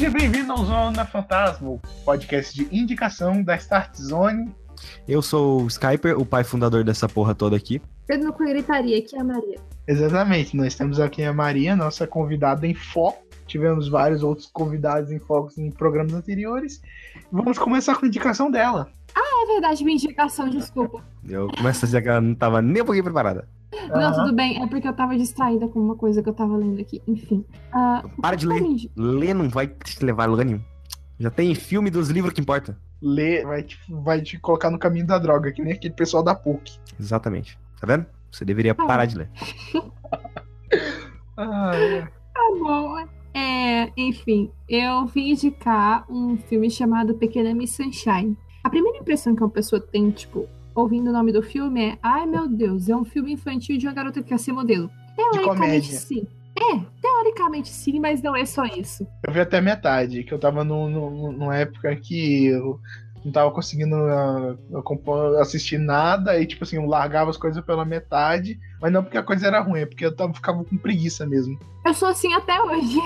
Seja bem-vindo ao Zona Fantasma, podcast de indicação da Start Zone. Eu sou o Skyper, o pai fundador dessa porra toda aqui. Pedro com gritaria, aqui é a Maria. Exatamente, nós temos aqui a Maria, nossa convidada em foco. Tivemos vários outros convidados em focos em programas anteriores. Vamos começar com a indicação dela. Ah, é verdade, minha indicação, desculpa. Eu começo a dizer que ela não tava nem um pouquinho preparada. Não, Aham. tudo bem, é porque eu tava distraída com uma coisa que eu tava lendo aqui. Enfim. Ah, Para de ler. Ler não vai te levar a lugar nenhum. Já tem filme dos livros que importa. Lê, vai te, vai te colocar no caminho da droga, que nem aquele pessoal da PUC. Exatamente. Tá vendo? Você deveria Ah. parar de ler. Ah, é. Tá bom. É, enfim, eu vim indicar um filme chamado Pequena Miss Sunshine. A primeira impressão que uma pessoa tem, tipo, ouvindo o nome do filme é: ai meu Deus, é um filme infantil de uma garota que quer ser modelo. Teoricamente sim. É, teoricamente sim, mas não é só isso. Eu vi até metade, que eu tava no, no, numa época que eu não tava conseguindo acompanhar- assistir nada, e tipo assim, eu largava as coisas pela metade, mas não porque a coisa era ruim, é porque eu tava, ficava com preguiça mesmo. Eu sou assim até hoje.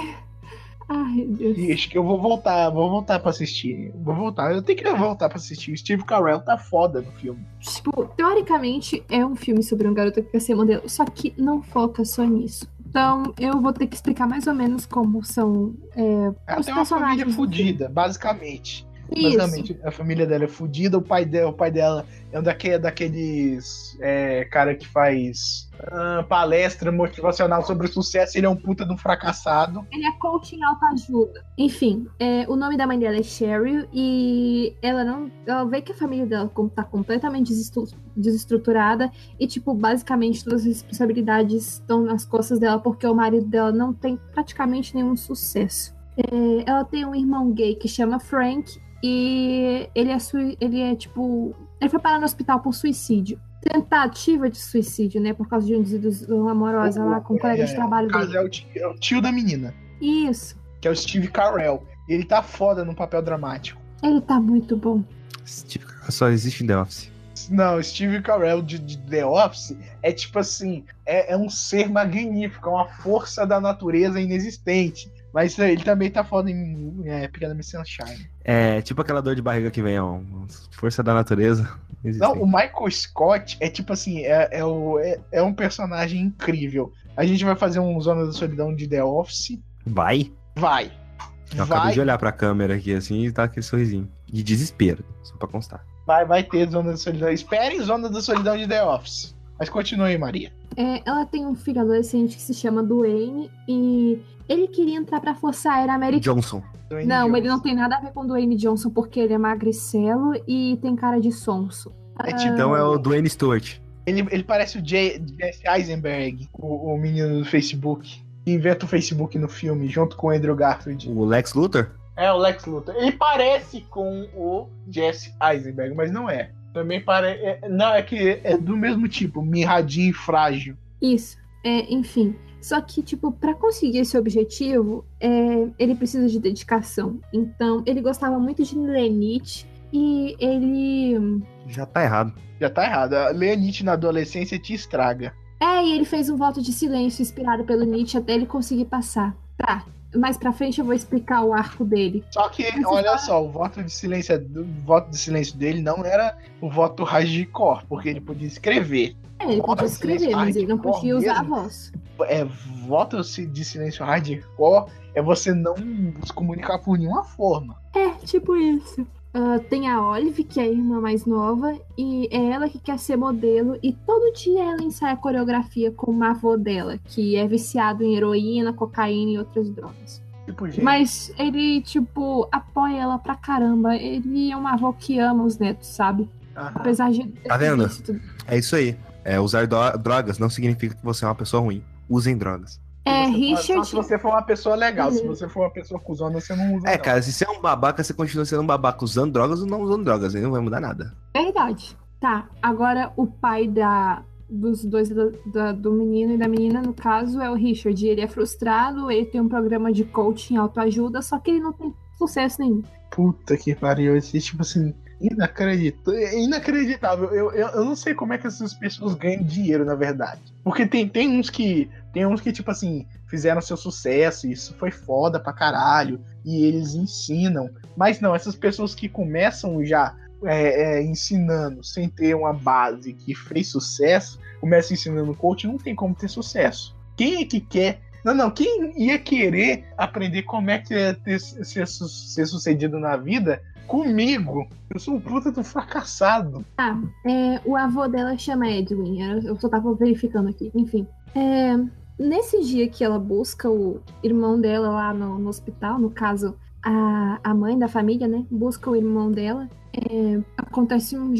Ai, meu Deus. Acho que eu vou voltar, vou voltar pra assistir. Vou voltar, eu tenho que voltar pra assistir. O Steve Carell tá foda no filme. Tipo, teoricamente é um filme sobre um garoto que quer ser modelo, só que não foca só nisso. Então, eu vou ter que explicar mais ou menos como são é, Ela os tem uma família personagens. fodida, basicamente. Isso. Basicamente, a família dela é fodida, o pai dela, o pai dela é um daque- daqueles é, cara que faz ah, palestra motivacional sobre o sucesso, ele é um puta de um fracassado. Ele é coach em autoajuda. Enfim, é, o nome da mãe dela é Cheryl e ela não. Ela vê que a família dela tá completamente desestru- desestruturada e, tipo, basicamente todas as responsabilidades estão nas costas dela porque o marido dela não tem praticamente nenhum sucesso. É, ela tem um irmão gay que chama Frank e ele é, sui- ele é tipo. Ele foi parar no hospital por suicídio. Tentativa de suicídio, né? Por causa de uma desilusão amorosa lá com o colega de É, trabalho no caso, dele. é o, tio, é o tio da menina, Isso. que é o Steve Carell. Ele tá foda no papel dramático. Ele tá muito bom. Steve Carell só existe em The Office. Não, Steve Carell de, de The Office é tipo assim, é, é um ser magnífico, é uma força da natureza inexistente. Mas ele também tá foda em é, Pequena Miss Sunshine. É tipo aquela dor de barriga que vem, ó. Força da natureza. Não, Existem. o Michael Scott é tipo assim, é, é, o- é- é um personagem incrível. A gente vai fazer um Zona da Solidão de The Office. Vai. Vai. Eu acabei Vai, de olhar pra câmera aqui assim e tá aquele sorrisinho. De desespero, só pra constar. vai, vai ter Zona da Solidão. Esperem Zona da Solidão de The Office. Mas continue aí, Maria. É, ela tem um filho adolescente que se chama Duane e ele queria entrar pra Força Aérea Americana. Johnson. Dwayne Não, Johnson. ele não tem nada a ver com Dwayne Johnson porque ele é magricelo e tem cara de sonso. É tipo, Então é o Dwayne Stewart. Ele, ele parece o J- Jesse Eisenberg, o, o menino do Facebook. Que inventa o Facebook no filme, junto com o Andrew Garfield. O Lex Luthor? É o Lex Luthor. Ele parece com o Jesse Eisenberg, mas não é. Também parece. não, é que é do mesmo tipo, mirradinho e frágil. Isso. É, enfim. Só que, tipo, pra conseguir esse objetivo, é, ele precisa de dedicação. Então, ele gostava muito de Lenite e ele. Já tá errado. Já tá errado. A Leonite na adolescência te estraga. É, e ele fez um voto de silêncio inspirado pelo Nietzsche até ele conseguir passar. Tá. Mais pra frente eu vou explicar o arco dele. Só que, Mas olha tá- só, o voto de silêncio o voto de silêncio dele não era o voto hardcore, porque ele podia escrever. É, ele podia escrever, mas ele não podia usar a mesmo? voz. é, voto de silêncio hardcore é você não se comunicar por nenhuma forma. É, tipo isso. Ah, tem a Olive, que é a irmã mais nova, e é ela que quer ser modelo, e todo dia ela ensaia coreografia com uma avô dela, que é viciado em heroína, cocaína e outras drogas. Tipo, gente, Mas ele, tipo, apoia ela pra caramba. Ele é um avô que ama os netos, sabe? aham. Apesar de. Tá vendo? É isso aí. É, usar dro- drogas não significa que você é uma pessoa ruim. Usem drogas. É, Se você Richard. Só se você for uma pessoa legal. Se Uhum. você for uma pessoa cuzona, você não usa. É, não. cara, se você é um babaca, você continua sendo um babaca usando drogas ou não usando drogas. Aí não vai mudar nada. Verdade. Tá, agora o pai da, dos dois, da- da- do menino e da menina, no caso, é o Richard. Ele é frustrado, ele tem um programa de coaching autoajuda, só que ele não tem sucesso nenhum. Puta que pariu. Esse tipo assim. Inacreditável. É inacreditável. Eu, eu, eu não sei como é que essas pessoas ganham dinheiro, na verdade. Porque tem, tem uns que. Tem uns que, tipo assim, fizeram seu sucesso, isso foi foda pra caralho. e eles ensinam. Mas não, essas pessoas que começam já é, é, ensinando sem ter uma base que fez sucesso, começa ensinando coach, não tem como ter sucesso. Quem é que quer não, não. Quem ia querer aprender como é que é ter, ser, ser sucedido na vida comigo? Eu sou um puta do fracassado. Ah, é, o avô dela chama Edwin. Eu só tava verificando aqui. Enfim. É, nesse dia que ela busca o irmão dela lá no, no hospital, no caso, a, a mãe da família, né? Busca o irmão dela. É, acontece um,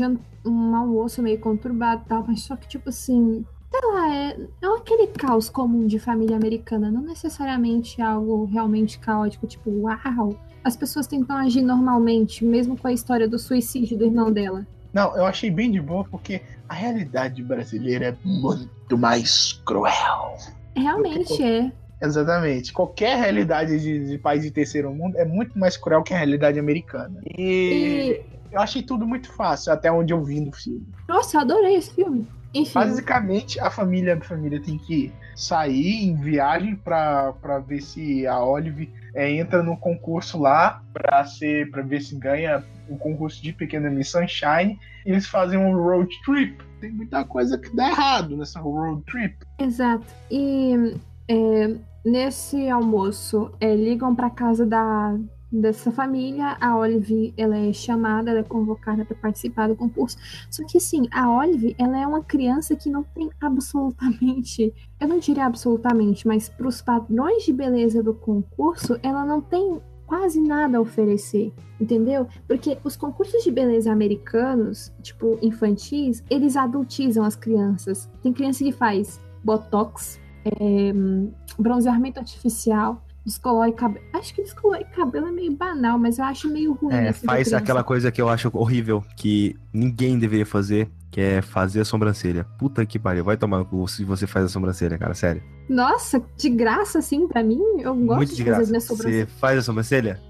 um almoço meio conturbado e tal, mas só que, tipo assim, sei lá, é, é aquele caos comum de família americana, não necessariamente algo realmente caótico, tipo, uau, as pessoas tentam agir normalmente, mesmo com a história do suicídio do irmão dela. Não, eu achei bem de boa porque a realidade brasileira é muito mais cruel. Realmente é. Exatamente. Qualquer realidade de, de, país de terceiro mundo é muito mais cruel que a realidade americana. E, e, eu achei tudo muito fácil, até onde eu vi no filme. Nossa, eu adorei esse filme. Enfim. Basicamente, a família, a família tem que sair em viagem para ver se a Olive é, entra no concurso lá para ser para ver se ganha o concurso de Pequena Miss Sunshine. E eles fazem um road trip. Tem muita coisa que dá errado nessa road trip. Exato. E é, nesse almoço, é, ligam para casa da dessa família, a Olive ela é chamada, ela é convocada para participar do concurso. Só que assim, a Olive ela é uma criança que não tem absolutamente, eu não diria absolutamente, mas para os padrões de beleza do concurso, ela não tem quase nada a oferecer, entendeu? Porque os concursos de beleza americanos, tipo infantis, eles adultizam as crianças. Tem criança que faz botox, é, bronzeamento artificial, descolore cabelo. Acho que descolore cabelo é meio banal, mas eu acho meio ruim. É, faz aquela coisa que eu acho horrível, que ninguém deveria fazer, que é fazer a sobrancelha. Puta que pariu, vai tomar no se você faz a sobrancelha, cara, sério. Nossa, de graça assim pra mim? Eu gosto Muito de, de graça. fazer minha sobrancelha. Você faz a sobrancelha?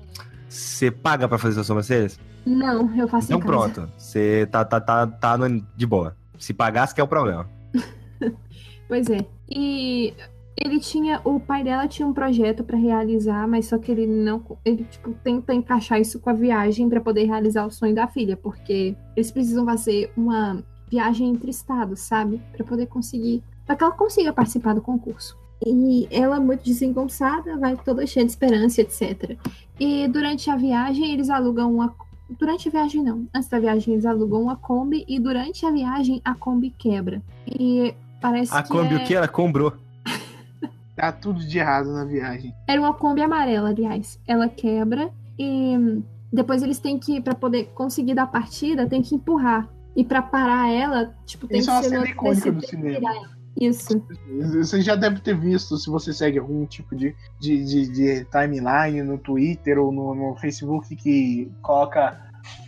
Você paga pra fazer as sobrancelhas? Não, eu faço Então pronto, você tá, tá, tá, tá de boa. Se pagasse que é o problema. pois é. E ele tinha, o pai dela tinha um projeto para realizar, mas só que ele não, ele tipo tenta encaixar isso com a viagem para poder realizar o sonho da filha, porque eles precisam fazer uma viagem entre estados, sabe, para poder conseguir, para que ela consiga participar do concurso. E ela muito desengonçada, vai toda cheia de esperança, etc. E durante a viagem eles alugam uma Durante a viagem, não. Antes da viagem, eles alugam uma Kombi e durante a viagem a Kombi quebra. E parece a que. A Kombi é... o que? Ela comprou. Tá tudo de errado na viagem. Era uma Kombi amarela, aliás. Ela quebra e depois eles têm que, para poder conseguir dar partida, tem que empurrar. E para parar ela, tipo, tem Isso que é uma ser cena icônica do cinema. Isso. Você já deve ter visto, se você segue algum tipo de, de, de, de timeline no Twitter ou no, no Facebook que coloca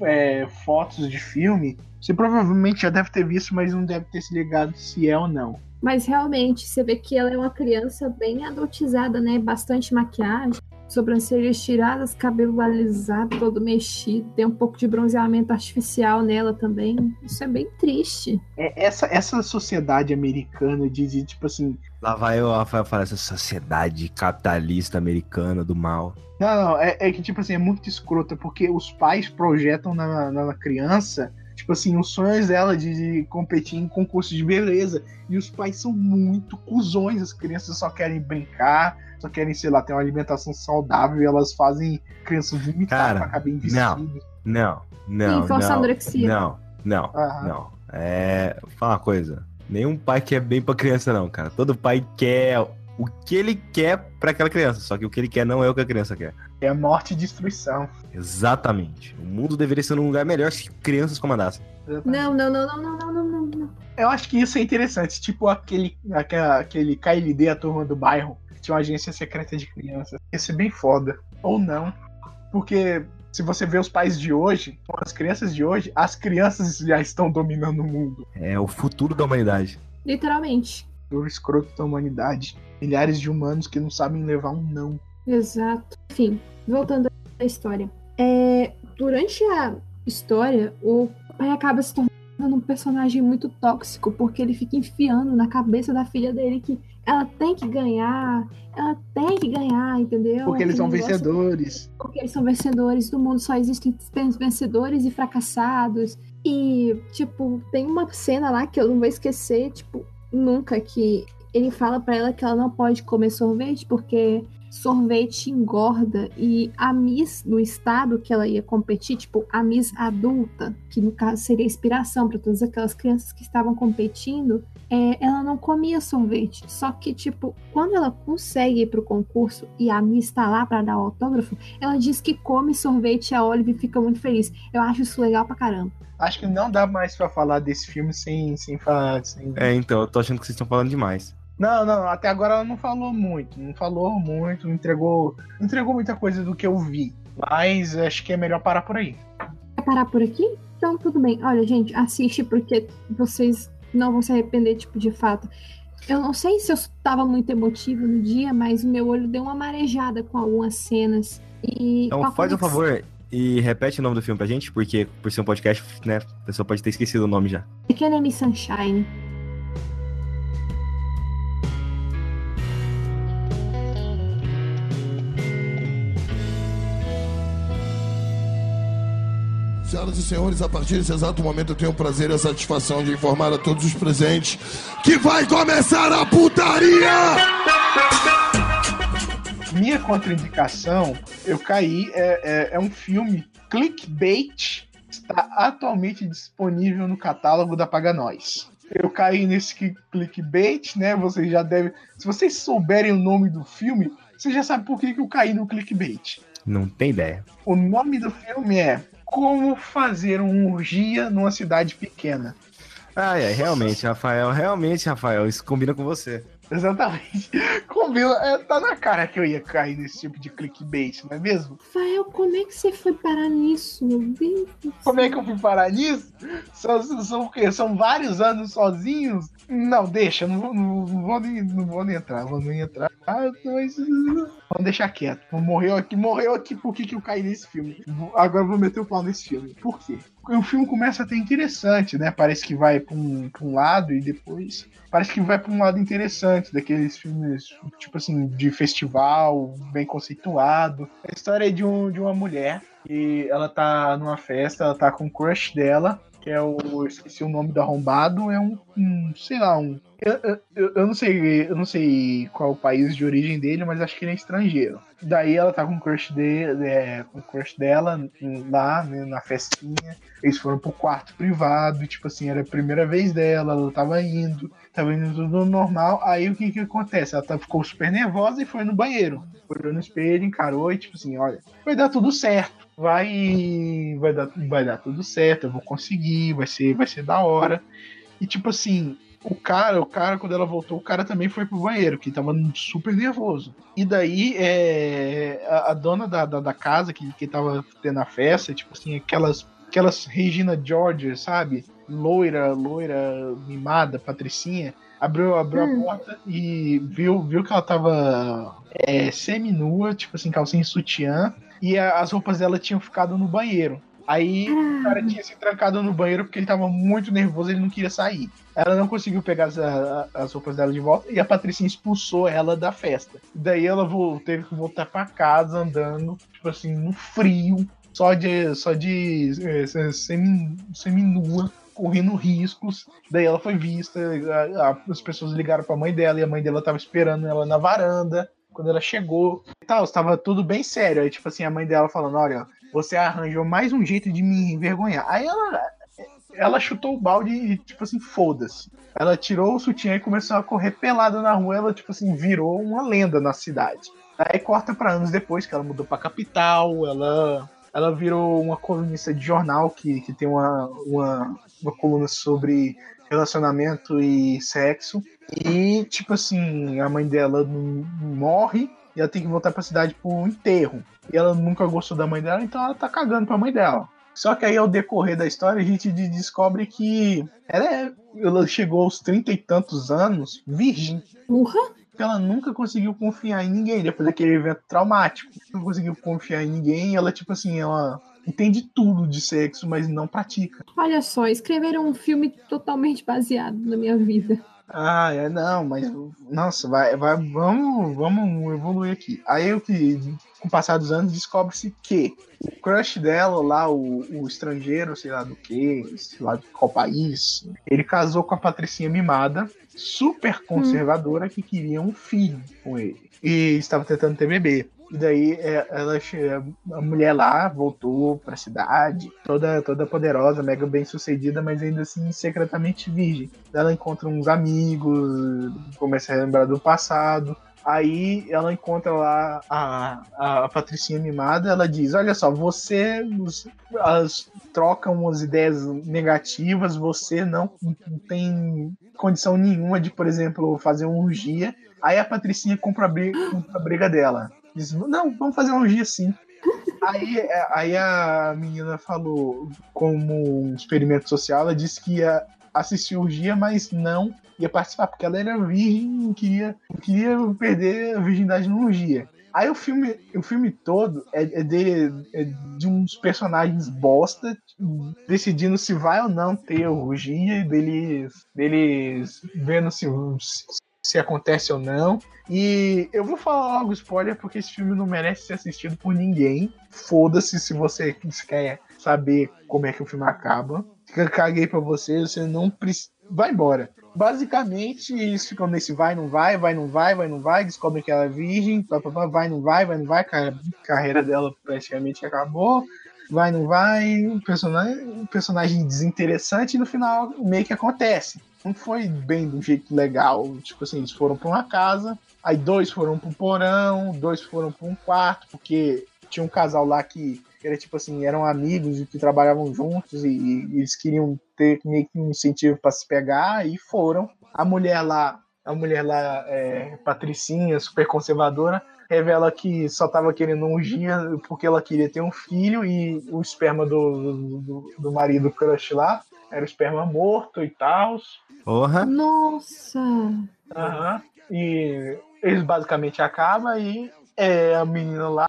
é, fotos de filme, você provavelmente já deve ter visto, mas não deve ter se ligado se é ou não. Mas realmente, você vê que ela é uma criança bem adultizada, né? Bastante maquiagem, sobrancelhas tiradas, cabelo alisado, todo mexido, tem um pouco de bronzeamento artificial nela também. Isso é bem triste. É, essa, essa sociedade americana de, de tipo assim. Lá vai o Rafael falar essa sociedade capitalista americana do mal. Não, não, é, é, que tipo assim, é muito escrota, porque os pais projetam na, na criança tipo assim, os sonhos dela de, de, competir em concurso de beleza. E os pais são muito cuzões, as crianças só querem brincar, só querem, sei lá, ter uma alimentação saudável e elas fazem crianças vomitar Cara, pra caber em vestido. Não, não, não. Sim, não, anorexia. Não, não, Aham. não. É. Fala uma coisa. Nenhum pai quer bem pra criança, não, cara. Todo pai quer o que ele quer para aquela criança. Só que o que ele quer não é o que a criança quer. É morte e destruição. Exatamente. O mundo deveria ser um lugar melhor se crianças comandassem. Não, não, não, não, não, não, não, não. Eu acho que isso é interessante. Tipo aquele, aquele KLD, a turma do bairro, que tinha uma agência secreta de crianças. Ia ser bem foda. Ou não. Porque se você vê os pais de hoje, as crianças de hoje, as crianças já estão dominando o mundo. É o futuro da humanidade. Literalmente. O escroto da humanidade. Milhares de humanos que não sabem levar um não. Exato. Enfim, voltando à história. É, durante a história, o pai acaba se tornando um personagem muito tóxico, porque ele fica enfiando na cabeça da filha dele que ela tem que ganhar, ela tem que ganhar, entendeu? Porque eles são negócio- vencedores. Porque eles são vencedores, do mundo só existem vencedores e fracassados. E, tipo, tem uma cena lá que eu não vou esquecer, tipo, nunca, que ele fala pra ela que ela não pode comer sorvete porque sorvete engorda. E a Miss do estado que ela ia competir, tipo, a Miss adulta, que no caso seria inspiração para todas aquelas crianças que estavam competindo, é, ela não comia sorvete. Só que, tipo, quando ela consegue ir pro concurso e a Miss tá lá pra dar o autógrafo, ela diz que come sorvete e a Olive fica muito feliz. Eu acho isso legal pra caramba. Acho que não dá mais pra falar desse filme sem, sem falar. Sem... É, então, eu tô achando que vocês estão falando demais. Não, não, até agora ela não falou muito. Não falou muito, não entregou, não entregou muita coisa do que eu vi. Mas acho que é melhor parar por aí. Quer parar por aqui? Então, tudo bem. Olha, gente, assiste porque vocês não vão se arrepender, tipo, de fato. Eu não sei se eu estava muito emotivo no dia, mas o meu olho deu uma marejada com algumas cenas. E Então faz um favor e repete o nome do filme pra gente, porque por ser um podcast, né, a pessoa pode ter esquecido o nome já. Pequena Miss Sunshine. Senhoras e senhores, a partir desse exato momento eu tenho o prazer e a satisfação de informar a todos os presentes que vai começar a putaria! Minha contraindicação, eu caí, é, é, é um filme clickbait, está atualmente disponível no catálogo da Paga Nós. Eu caí nesse cli- clickbait, né? Vocês já devem. Se vocês souberem o nome do filme, vocês já sabem por que, que eu caí no clickbait. Não tem ideia. O nome do filme é Como Fazer uma Orgia numa Cidade Pequena. Ah, é, realmente, Rafael, realmente, Rafael, isso combina com você. Exatamente. Combina, é, tá na cara que eu ia cair nesse tipo de clickbait, não é mesmo? Rafael, como é que você foi parar nisso? Meu Deus Como é que eu fui parar nisso? São, são? São vários anos sozinhos? Não, deixa, não vou, não, não vou, nem, não vou nem entrar, vou nem entrar. Ah, mas, vamos deixar quieto. Morreu aqui, morreu aqui, por que, que eu caí nesse filme? Agora eu vou meter o pau nesse filme. Por quê? O filme começa até interessante, né? Parece que vai pra um, pra um lado e depois. Parece que vai pra um lado interessante, daqueles filmes, tipo assim, de festival, bem conceituado. A história é de, um, de uma mulher e ela tá numa festa, ela tá com o crush dela, que é o. eu esqueci o nome do arrombado, é um. um, sei lá, um. Eu, eu- eu, não sei, eu não sei qual o país de origem dele, mas acho que ele é estrangeiro. Daí ela tá com o crush dele, é, com o crush dela lá, né, na festinha. Eles foram pro quarto privado, tipo assim, era a primeira vez dela, ela tava indo, tava indo tudo normal. Aí o que que acontece? Ela tá- ficou super nervosa e foi no banheiro. Olhou no espelho, encarou e, tipo assim, olha, vai dar tudo certo. Vai, vai, dar, vai dar tudo certo, eu vou conseguir, vai ser, vai ser da hora. E tipo assim, o cara, o cara, quando ela voltou, o cara também foi pro banheiro, que tava super nervoso. E daí, é, a, a dona da, da, da casa que, que tava tendo a festa, tipo assim, aquelas, aquelas Regina George, sabe? Loira, loira, mimada, patricinha, abriu, abriu Hum. a porta e viu, viu que ela tava é, semi-nua, tipo assim, calcinha e sutiã, e a- as roupas dela tinham ficado no banheiro. Aí o cara tinha se trancado no banheiro porque ele tava muito nervoso, ele não queria sair. Ela não conseguiu pegar as, as roupas dela de volta e a Patricinha expulsou ela da festa. Daí ela vo- teve que voltar pra casa andando, tipo assim, no frio, só de, só de é, se- semi, semi-nua, correndo riscos. Daí ela foi vista, a- a- as pessoas ligaram pra mãe dela e a mãe dela tava esperando ela na varanda. Quando ela chegou, e tal, estava tudo bem sério. Aí, tipo assim, a mãe dela falando: Olha, você arranjou mais um jeito de me envergonhar. Aí ela, ela chutou o balde e, tipo assim, foda-se. Ela tirou o sutiã e começou a correr pelada na rua. Ela, tipo assim, virou uma lenda na cidade. Aí corta pra anos depois que ela mudou pra capital, ela, ela virou uma colunista de jornal que, que tem uma, uma, uma coluna sobre relacionamento e sexo. E, tipo assim, a mãe dela morre e ela tem que voltar pra cidade um enterro. E ela nunca gostou da mãe dela, então ela tá cagando pra mãe dela. Só que aí, ao decorrer da história, a gente de- descobre que ela, é- ela chegou aos trinta e tantos anos virgem. Porra? Porque ela nunca conseguiu confiar em ninguém depois daquele evento traumático. Não conseguiu confiar em ninguém. Ela, tipo assim, ela, entende tudo de sexo, mas não pratica. Olha só, escreveram um filme totalmente baseado na minha vida. Ah, é, não, mas nossa, vai, vai, vamos, vamos evoluir aqui. Aí o que, com o passar dos anos, descobre-se que o crush dela lá, o, o estrangeiro, sei lá do que, sei lá de qual país, ele casou com a Patricinha Mimada, super conservadora, que queria um filho com ele. E estava tentando ter bebê. E daí é, ela, a mulher lá voltou pra cidade, toda, toda poderosa, mega bem sucedida, mas ainda assim secretamente virgem. Ela encontra uns amigos, começa a lembrar do passado. Aí ela encontra lá a, a Patricinha mimada, ela diz: Olha só, você as, troca umas ideias negativas, você não, não tem condição nenhuma de, por exemplo, fazer um urgia. Aí a Patricinha compra a briga, compra a briga dela. Diz, não, vamos fazer um dia sim. Aí, aí a menina falou, como um experimento social, ela disse que ia assistir o dia, mas não ia participar, porque ela era virgem e queria, queria perder a virgindade no dia. Aí o filme, o filme todo é, é, de, é de uns personagens bosta decidindo se vai ou não ter orgia, deles, deles vendo se, se acontece ou não. E eu vou falar logo spoiler porque esse filme não merece ser assistido por ninguém. Foda-se se você quer saber como é que o filme acaba. Caguei pra você, você não precisa. Vai embora. Basicamente, eles ficam nesse vai, não vai, vai, não vai, vai, não vai, descobrem que ela é virgem, vai, não vai, vai, não vai, a carreira dela praticamente acabou, vai, não vai, um personagem, um personagem desinteressante e no final meio que acontece não foi bem do jeito legal. Tipo assim, eles foram para uma casa, aí dois foram para um porão, dois foram para um quarto, porque tinha um casal lá que era tipo assim, eram amigos e que trabalhavam juntos e, e eles queriam ter meio que um incentivo para se pegar e foram. A mulher lá, a mulher lá, é, patricinha, super conservadora, revela que só estava querendo um dia porque ela queria ter um filho e o esperma do, do, do marido crush lá era o esperma morto e tal. Porra. Nossa! Uhum. E eles basicamente acabam e é, a menina lá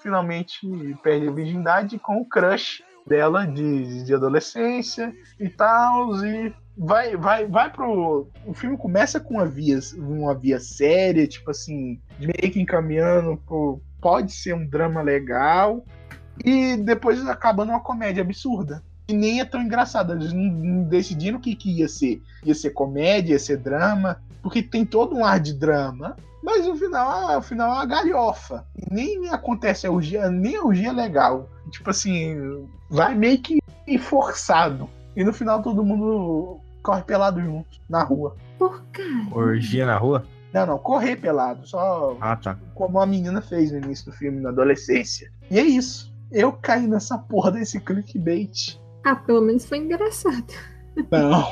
finalmente perde a virgindade com o crush dela de, de adolescência e tal. E vai, vai, vai pro. O filme começa com uma via, uma via séria, tipo assim, meio que encaminhando pro. Pode ser um drama legal. E depois acaba numa comédia absurda e nem é tão engraçada. Eles não decidiram o que, que ia ser. Ia ser comédia, ia ser drama, porque tem todo um ar de drama. Mas no final, no final é uma galhofa. E nem acontece a urgia, nem a urgia é legal. Tipo assim, vai meio que forçado. E no final todo mundo corre pelado junto, na rua. Por quê? Orgia na rua? Não, não, correr pelado. Só ah, tá. como a menina fez no início do filme, na adolescência. E é isso. Eu caí nessa porra desse clickbait. Ah, pelo menos foi engraçado. Não.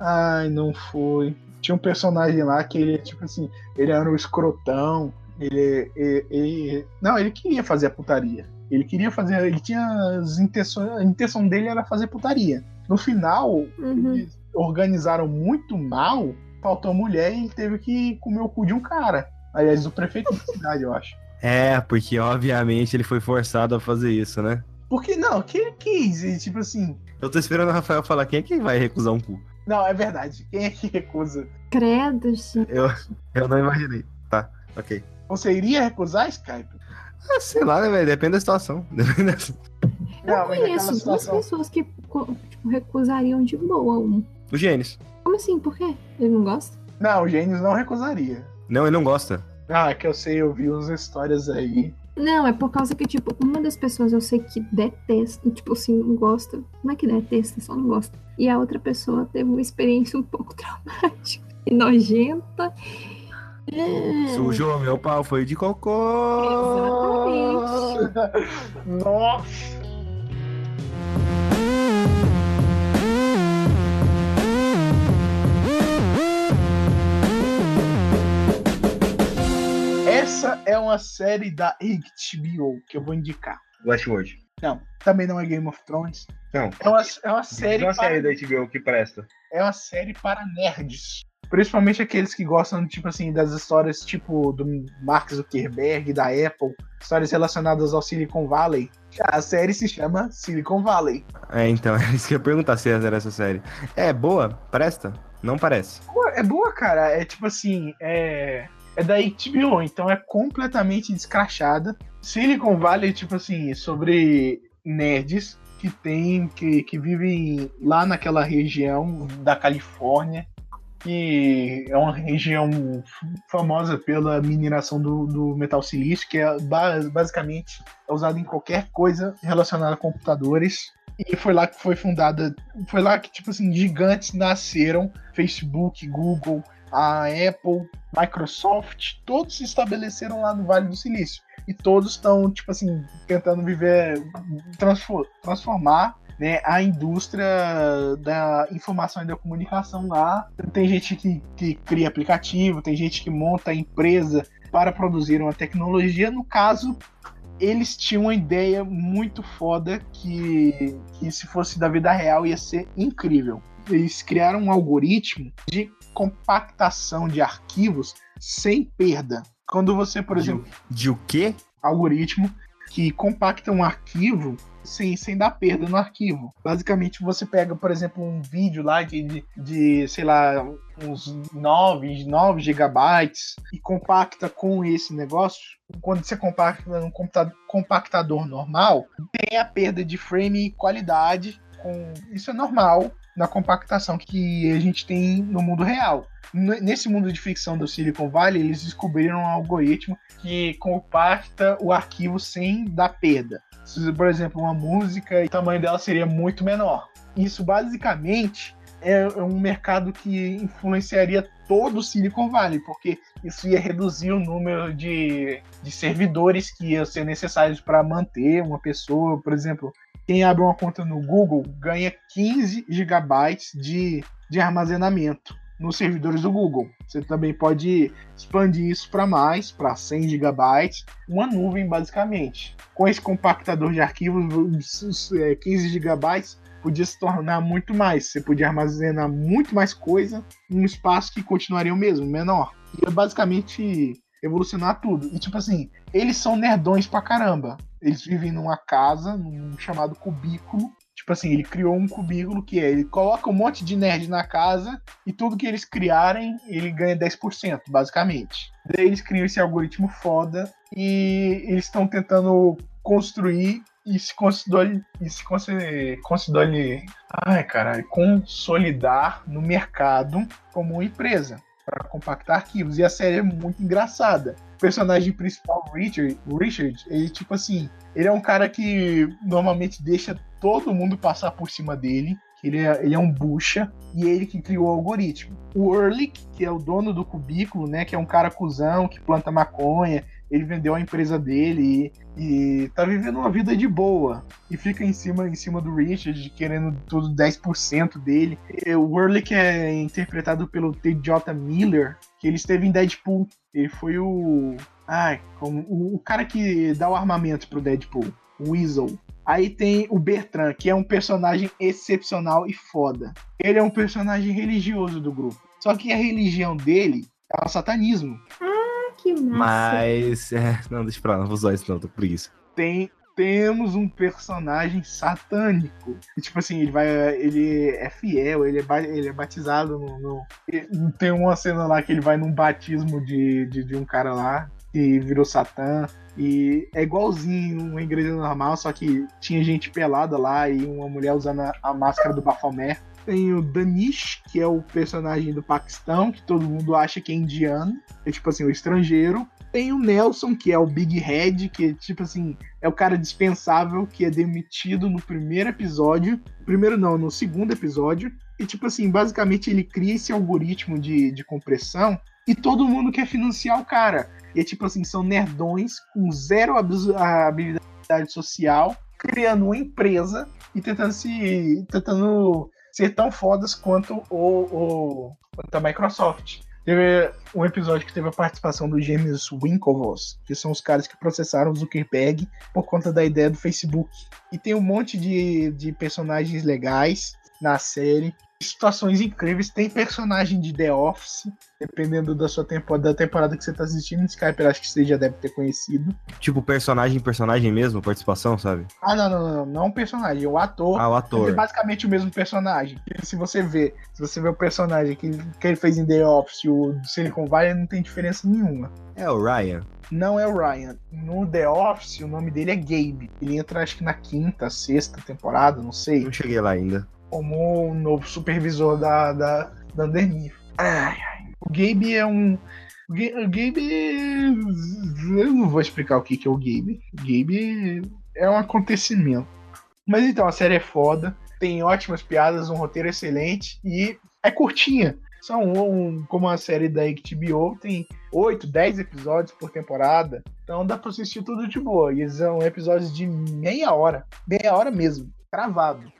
Ai, não foi. Tinha um personagem lá que ele, tipo assim, ele era um escrotão. Ele, ele, ele, não, ele queria fazer a putaria. Ele queria fazer. Ele tinha as intenções. A intenção dele era fazer putaria. No final, uhum. eles organizaram muito mal. Faltou mulher e ele teve que comer o cu de um cara. Aliás, o prefeito da cidade, eu acho. É, porque obviamente ele foi forçado a fazer isso, né? Porque não, que ele quis, e, tipo assim. Eu tô esperando o Rafael falar quem é que vai recusar um cu. Não, é verdade. Quem é que recusa? Credo, gente. Eu, eu não imaginei. Tá, ok. Você iria recusar Skype? Ah, sei lá, né, velho? Depende da situação. Eu não, conheço situação... duas pessoas que tipo, recusariam de boa um. O Gênesis. Como assim? Por quê? Ele não gosta? Não, o Gênesis não recusaria. Não, ele não gosta. Ah, que eu sei, eu vi umas histórias aí não, é por causa que, tipo, uma das pessoas eu sei que detesta, tipo assim, não gosta. Não é que detesta, só não gosta. E a outra pessoa teve uma experiência um pouco traumática e nojenta. É... Sujou meu pau, foi de cocô. Exatamente. Nossa. Essa é uma série da HBO que eu vou indicar. Westworld. Não, também não é Game of Thrones. Não. É uma, é uma série. É uma série para... da HBO que presta. É uma série para nerds. Principalmente aqueles que gostam, tipo assim, das histórias tipo do Mark Zuckerberg, da Apple, histórias relacionadas ao Silicon Valley. A série se chama Silicon Valley. É, então, é isso que eu ia perguntar se era essa série. É boa? Presta? Não parece. É boa, cara. É tipo assim, é. É da HBO, então é completamente descrachada. Silicon Valley, tipo assim, sobre nerds que tem, que, que vivem lá naquela região da Califórnia, que é uma região famosa pela mineração do, do metal silício, que é ba- basicamente é usado em qualquer coisa relacionada a computadores. E foi lá que foi fundada, foi lá que, tipo assim, gigantes nasceram, Facebook, Google, a Apple, Microsoft, todos se estabeleceram lá no Vale do Silício. E todos estão, tipo assim, tentando viver, transfor- transformar né, a indústria da informação e da comunicação lá. Tem gente que, que cria aplicativo, tem gente que monta a empresa para produzir uma tecnologia. No caso, eles tinham uma ideia muito foda que, que se fosse da vida real ia ser incrível. Eles criaram um algoritmo de compactação de arquivos sem perda. Quando você, por exemplo, De o quê? algoritmo que compacta um arquivo sem, sem dar perda no arquivo. Basicamente, você pega, por exemplo, um vídeo lá de, de, de, sei lá, uns 9, 9 gigabytes e compacta com esse negócio. Quando você compacta num compactador normal, tem a perda de frame e qualidade. Com... Isso é normal na compactação que a gente tem no mundo real. Nesse mundo de ficção do Silicon Valley, eles descobriram um algoritmo que compacta o arquivo sem dar perda. Por exemplo, uma música, o tamanho dela seria muito menor. Isso basicamente é um mercado que influenciaria todo o Silicon Valley, porque isso ia reduzir o número de, de servidores que iam ser necessários para manter uma pessoa. Por exemplo, quem abre uma conta no Google ganha 15 gigabytes de, de armazenamento nos servidores do Google. Você também pode expandir isso para mais, para 100 gigabytes, uma nuvem basicamente. Com esse compactador de arquivos, é, 15 gigabytes podia se tornar muito mais. Você podia armazenar muito mais coisa num espaço que continuaria o mesmo, menor. Ia basicamente evolucionar tudo. E tipo assim, eles são nerdões pra caramba. Eles vivem numa casa, num chamado cubículo. Tipo assim, ele criou um cubículo que é, ele coloca um monte de nerd na casa e tudo que eles criarem, ele ganha 10%, basicamente. Daí eles criam esse algoritmo foda e eles estão tentando construir e se consolidar, e se consolidar, ai caralho, consolidar no mercado como uma empresa para compactar arquivos. E a série é muito engraçada. Personagem principal, Richard, Richard, ele tipo assim, ele é um cara que normalmente deixa todo mundo passar por cima dele. Ele é, ele é um bucha e ele que criou o algoritmo. O Ehrlich, que é o dono do cubículo, né, que é um cara cuzão que planta maconha, ele vendeu a empresa dele e, e tá vivendo uma vida de boa e fica em cima em cima do Richard querendo tudo 10% dele. O Ehrlich é interpretado pelo T.J. Miller, que ele esteve em Deadpool. Ele foi o ai, como, o, o cara que dá o armamento pro Deadpool, o Weasel. Aí tem o Bertrand, que é um personagem excepcional e foda. Ele é um personagem religioso do grupo. Só que a religião dele é o satanismo. Que massa. Mas. É, não, deixa pra lá, não vou usar isso não, tô com preguiça. Tem temos um personagem satânico. E, tipo assim, ele vai. Ele é fiel, ele é, ele é batizado no, no- e Tem uma cena lá que ele vai num batismo de, de, de um cara lá que virou Satã. E é igualzinho uma igreja normal, só que tinha gente pelada lá e uma mulher usando a, a máscara do Baphomet. Tem o Danish, que é o personagem do Paquistão, que todo mundo acha que é indiano. É tipo assim, o estrangeiro. Tem o Nelson, que é o Big Head, que tipo assim, é o cara dispensável que é demitido no primeiro episódio. Primeiro não, no segundo episódio. E tipo assim, basicamente ele cria esse algoritmo de, de compressão e todo mundo quer financiar o cara. E é tipo assim, são nerdões com zero habilidade social, criando uma empresa e tentando se. tentando ser tão fodas quanto o, o quanto a Microsoft. Teve um episódio que teve a participação dos gêmeos Winklevoss, que são os caras que processaram o Zuckerberg por conta da ideia do Facebook. E tem um monte de, de personagens legais na série. Situações incríveis. Tem personagem de The Office, dependendo da sua temporada, da temporada que você tá assistindo. Skype, eu acho que você já deve ter conhecido. Tipo, personagem, personagem mesmo, participação, sabe? Ah, não, não, não, não, um personagem, o ator. Ah, o ator. É basicamente o mesmo personagem. Se você vê, se você vê o personagem que, que ele fez em The Office, o Silicon Valley, não tem diferença nenhuma. É o Ryan. Não é o Ryan. No The Office, o nome dele é Gabe. Ele entra, acho que na quinta, sexta temporada, não sei, Não cheguei lá ainda. Como o novo supervisor da, da, da. Ai, ai. O Gabe é um. O Ga- o Gabe. Eu não vou explicar o que, que é o Gabe. O Gabe é um acontecimento. Mas então, a série é foda. Tem ótimas piadas, um roteiro excelente e é curtinha. São um, como a série da HBO, tem 8, 10 episódios por temporada. Então dá pra assistir tudo de boa. E são episódios de meia hora. Meia hora mesmo. Travado.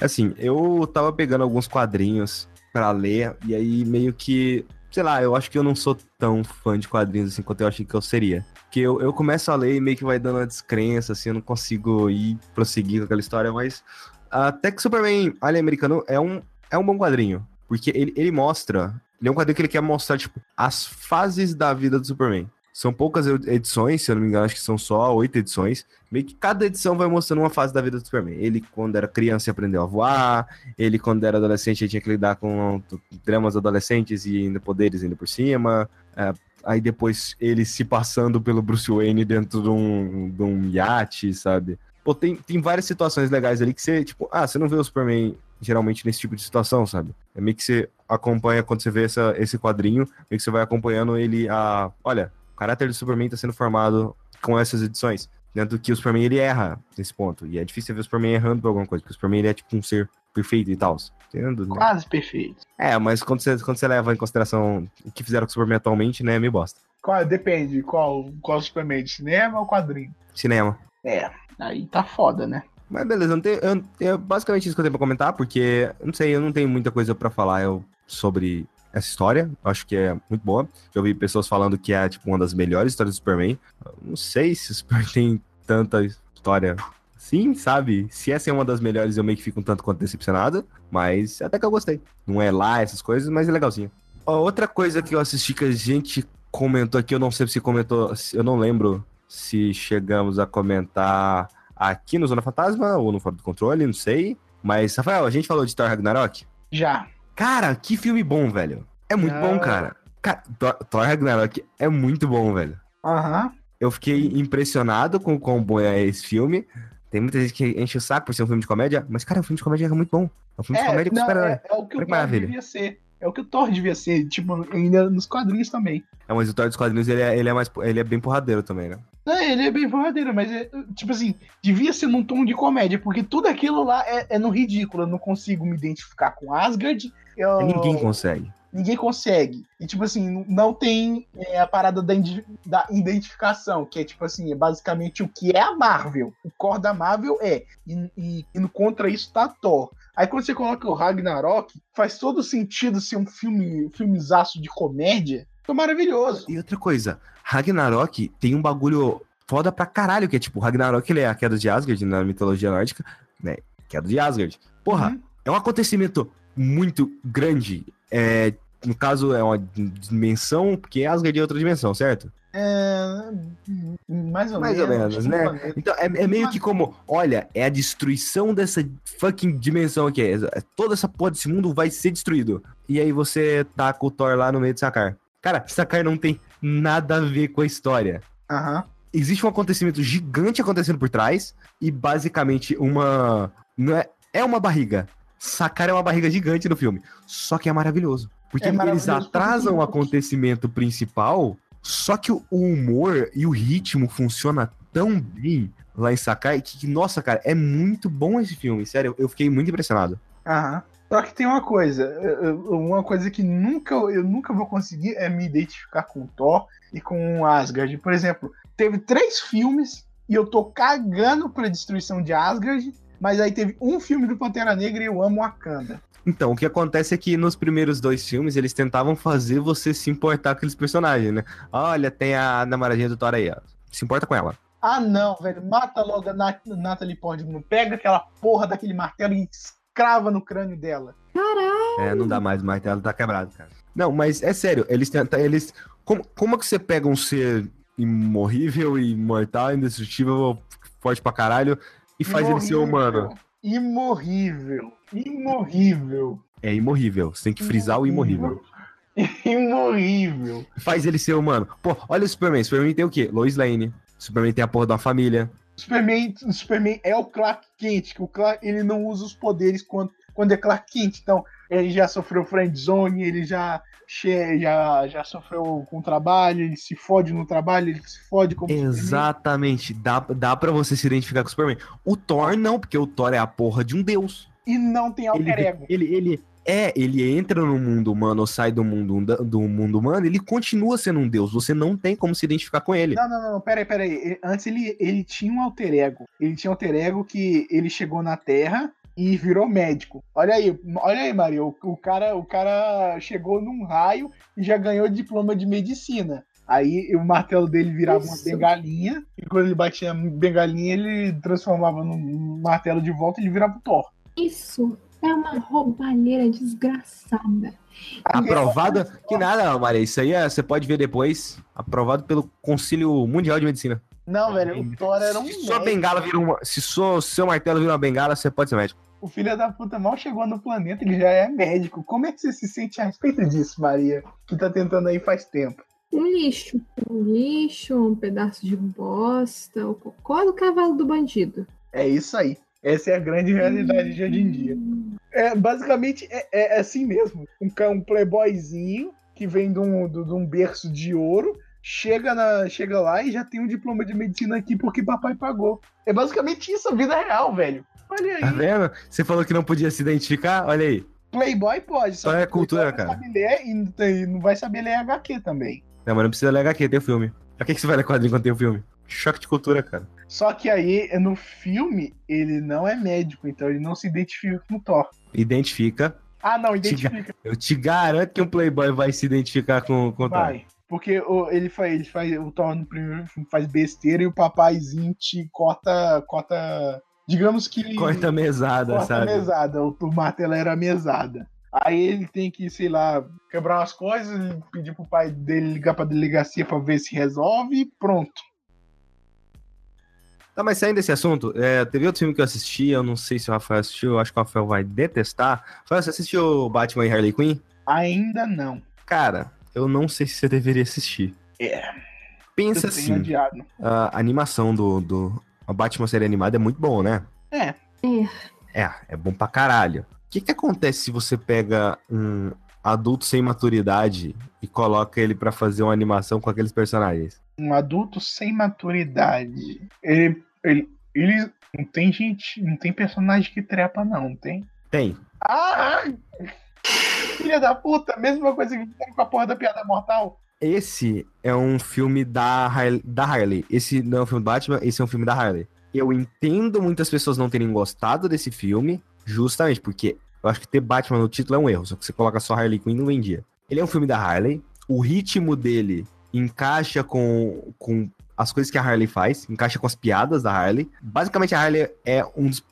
Assim, eu tava pegando alguns quadrinhos pra ler, e aí meio que, sei lá, eu acho que eu não sou tão fã de quadrinhos assim quanto eu achei que eu seria. Que eu, eu começo a ler e meio que vai dando uma descrença, assim, eu não consigo ir prosseguir com aquela história, mas até que Superman Alien Americano é um, é um bom quadrinho, porque ele, ele mostra, ele é um quadrinho que ele quer mostrar, tipo, as fases da vida do Superman. São poucas edições, se eu não me engano, acho que são só oito edições. Meio que cada edição vai mostrando uma fase da vida do Superman. Ele, quando era criança, aprendeu a voar. Ele, quando era adolescente, tinha que lidar com dramas adolescentes e ainda poderes ainda por cima. É, aí depois ele se passando pelo Bruce Wayne dentro de um, de um iate, sabe? Pô, tem, tem várias situações legais ali que você, tipo, ah, você não vê o Superman geralmente nesse tipo de situação, sabe? É meio que você acompanha, quando você vê essa, esse quadrinho, meio que você vai acompanhando ele a. Olha, caráter do Superman está sendo formado com essas edições. Dentro que o Superman ele erra nesse ponto. E é difícil ver o Superman errando por alguma coisa, porque o Superman ele é tipo um ser perfeito e tal. Entendendo? né? Quase perfeito. É, mas quando você, quando você leva em consideração o que fizeram com o Superman atualmente, né, é meio bosta. Qual, depende, qual, qual Superman, de cinema ou quadrinho? Cinema. É, aí tá foda, né? Mas beleza, não tenho, eu, é basicamente isso que eu tenho pra comentar, porque, não sei, eu não tenho muita coisa pra falar eu, sobre essa história. Acho que é muito boa. Já ouvi pessoas falando que é, tipo, uma das melhores histórias do Superman. Não sei se o Superman tem tanta história assim, sabe? Se essa é uma das melhores, eu meio que fico um tanto quanto decepcionado. Mas até que eu gostei. Não é lá essas coisas, mas é legalzinho. Outra coisa que eu assisti que a gente comentou aqui, eu não sei se comentou, eu não lembro se chegamos a comentar aqui no Zona Fantasma ou no Fora do Controle, não sei. Mas, Rafael, a gente falou de Thor Ragnarok? Já. Cara, que filme bom, velho. É muito Ah. bom, cara. Cara, Thor, Ragnarok é muito bom, velho. Aham. Eu fiquei impressionado com o quão bom é esse filme. Tem muita gente que enche o saco por ser um filme de comédia, mas, cara, o filme de comédia é muito bom. É um filme de É, comédia com não, super-herói. é, é o que o que Thor maravilha. devia ser. É o que o Thor devia ser, tipo, ainda nos quadrinhos também. É, mas o Thor dos quadrinhos, ele é, ele é mais, ele é bem porradeiro também, né? É, ele é bem verdadeiro, mas é, tipo assim, devia ser num tom de comédia, porque tudo aquilo lá é, é no ridículo. Eu não consigo me identificar com Asgard. Eu, Ninguém consegue. ninguém consegue. E, tipo assim, não tem é, a parada da, da identificação, que é, tipo assim, é basicamente o que é a Marvel. O core da Marvel é. E, e, e no contra isso tá Thor. Aí quando você coloca o Ragnarok, faz todo sentido ser um filme, filmezaço de comédia. Maravilhoso. E outra coisa, Ragnarok tem um bagulho foda pra caralho, que é tipo, Ragnarok ele é a queda de Asgard na mitologia nórdica, né? Queda de Asgard. Porra, Uhum. é um acontecimento muito grande. É, no caso, é uma dimensão, porque Asgard é outra dimensão, certo? É, mais ou Mais ou menos. menos, acho que né? um planeta. Então, é, é meio que como, olha, é a destruição dessa fucking dimensão aqui. É, toda essa porra desse mundo vai ser destruído. E aí você taca o Thor lá no meio de Sakar. Cara, Sakar não tem nada a ver com a história. Aham. existe um acontecimento gigante acontecendo por trás e basicamente uma não é, é uma barriga. Sacar é uma barriga gigante no filme, só que é maravilhoso, porque É eles maravilhoso atrasam o acontecimento principal, só que o humor e o ritmo funciona tão bem lá em Sakai que, que, nossa, cara, é muito bom esse filme, sério, eu fiquei muito impressionado. Aham. Só que tem uma coisa, uma coisa que nunca, eu nunca vou conseguir é me identificar com o Thor e com o Asgard. Por exemplo, teve três filmes e eu tô cagando pra destruição de Asgard, mas aí teve um filme do Pantera Negra e eu amo Wakanda. Então, o que acontece é que nos primeiros dois filmes eles tentavam fazer você se importar com aqueles personagens, né? Olha, tem a namoradinha do Thor aí, ó. se importa com ela. Ah, não, velho. Mata logo a Nat Natalie Portman. Pega aquela porra daquele martelo e escrava no crânio dela. É, não dá mais, o martelo tá quebrado, cara. Não, mas é sério, eles tentam. Eles, como, como é que você pega um ser imorrível, imortal, indestrutível, forte pra caralho, e faz ele ser humano? Imorrível. Imorrível. É imorrível. Você tem que frisar o imorrível. Imorrível. Faz ele ser humano. Pô, olha o Superman. Superman tem o quê? Lois Lane. Superman tem a porra da família. Superman, Superman é o Clark Kent, que o Clark, ele não usa os poderes quando, quando é Clark Kent. Então, ele já sofreu friendzone, ele já, já, já sofreu com o trabalho, ele se fode no trabalho, ele se fode como. Exatamente. Dá, dá pra você se identificar com o Superman. O Thor não, porque o Thor é a porra de um deus. E não tem alter Ele, ego. ele, ele é, ele entra no mundo humano ou sai do mundo, do mundo humano, ele continua sendo um deus. Você não tem como se identificar com ele. Não, não, não, peraí, peraí. Ele- Antes ele, ele tinha um alter ego. Ele tinha um alter ego que ele chegou na Terra e virou médico. Olha aí, olha aí, Maria. O, o cara, o cara chegou num raio e já ganhou diploma de medicina. Aí o martelo dele virava uma Isso. bengalinha, e quando ele batia a bengalinha, ele transformava num martelo de volta e ele virava o Thor. Isso é uma roubalheira desgraçada. Aprovado? Que nada, Maria. Isso aí é- você pode ver depois. Aprovado pelo Conselho Mundial de Medicina. Não, velho, o Thor era um Se sua bengala vira uma. Se sua, seu martelo vira uma bengala, você pode ser médico. O filho da puta mal chegou no planeta, ele já é médico. Como é que você se sente a respeito disso, Maria? Que tá tentando aí faz tempo. Um lixo. Um lixo, um pedaço de bosta, o cocô do cavalo do bandido. É isso aí. Essa é a grande realidade de hoje em dia. É, basicamente é, é assim mesmo. Um, um playboyzinho que vem de um, de um berço de ouro, chega, na, chega lá e já tem um diploma de medicina aqui porque papai pagou. É basicamente isso, a vida real, velho. Olha aí. Tá vendo? Você falou que não podia se identificar? Olha aí. Playboy pode, Só que é cultura, não cara. sabe ler e não não vai saber ler HQ também. Não, mas não precisa ler HQ, tem o filme. Pra que que você vai ler quadrinho quando tem o filme? Choque de cultura, cara. Só que aí, no filme, ele não é médico, então ele não se identifica com o Thor. Identifica. Ah, não, identifica. Eu te garanto que um Playboy vai se identificar com, com o Thor. Vai. Porque o, ele, faz, ele faz. O Thor no primeiro filme faz besteira e o papaizinho te corta. corta digamos que. Corta mesada, corta sabe? mesada. O, o martelo era mesada. Aí ele tem que, sei lá, quebrar umas coisas, pedir pro pai dele ligar pra delegacia pra ver se resolve e pronto. Tá, mas saindo desse assunto, é, teve outro filme que eu assisti, eu não sei se o Rafael assistiu, eu acho que o Rafael vai detestar. Rafael, você assistiu Batman e Harley Quinn? Ainda não. Cara, eu não sei se você deveria assistir. É. Pensa assim, adiado. a animação do, do a Batman série animada é muito bom, né? É. É. É, é bom pra caralho. O que que acontece se você pega um adulto sem maturidade e coloca ele pra fazer uma animação com aqueles personagens? Um adulto sem maturidade. Ele. Ele, ele não tem gente. Não tem personagem que trepa, não, não tem? Tem. Ah! Filha da puta, mesma coisa que fizeram com a porra da piada mortal. Esse é um filme da Harley, da Harley. Esse não é um filme do Batman, esse é um filme da Harley. Eu entendo muitas pessoas não terem gostado desse filme, justamente porque eu acho que ter Batman no título é um erro, só que você coloca só Harley Quinn não vendia. Ele é um filme da Harley, o ritmo dele encaixa com, com as coisas que a Harley faz, encaixa com as piadas da Harley. Basicamente a Harley é um dos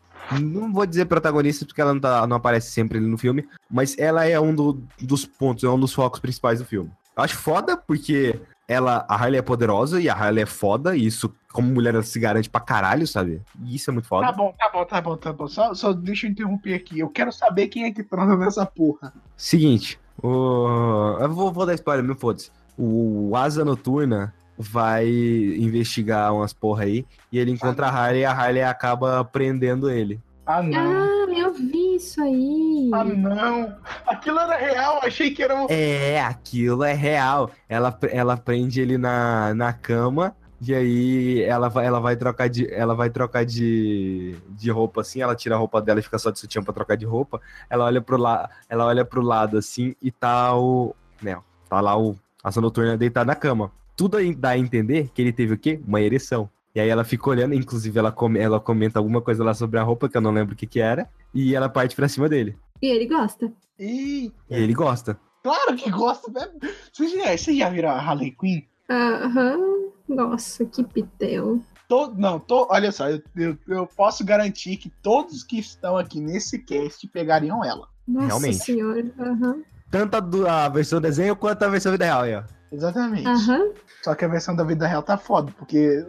não vou dizer protagonista porque ela não, tá- não aparece sempre ali no filme, mas ela é um do- dos pontos, é um dos focos principais do filme. Eu acho foda porque ela, a Harley é poderosa e a Harley é foda, e isso, como mulher, ela se garante pra caralho, sabe? E isso é muito foda. Tá bom, tá bom, tá bom, tá bom. Só, só deixa eu interromper aqui. Eu quero saber quem é que transa nessa porra. Seguinte, o... eu vou, vou dar spoiler, me foda-se. O Asa Noturna vai investigar umas porra aí, e ele encontra a Harley e a Harley acaba prendendo ele. Ah, não. Ah, eu vi isso aí. Ah, não. Aquilo era real, achei que era um. É, aquilo é real. Ela, ela prende ele na, na cama e aí ela vai, ela vai trocar de ela vai trocar de, de roupa assim, ela tira a roupa dela e fica só de sutiã pra trocar de roupa. Ela olha pro la, ela olha pro lado assim e tá o, né, tá lá o asa noturna deitado na cama. Tudo aí dá a entender que ele teve o quê? Uma ereção. E aí ela fica olhando, inclusive ela, come, ela comenta alguma coisa lá sobre a roupa que eu não lembro o que que era, e ela parte pra cima dele. E ele gosta. Ih, E ele gosta. claro que gosta. né? Vocês já, viram a Harley Quinn? Aham. Nossa, que pitel. To- não, to- olha só, eu, eu- eu posso garantir que todos que estão aqui nesse cast pegariam ela. Nossa Realmente. senhora. Aham. Tanto a, do- a versão desenho quanto a versão vida real aí, ó. Exatamente. Aham. Só que a versão da vida real tá foda, porque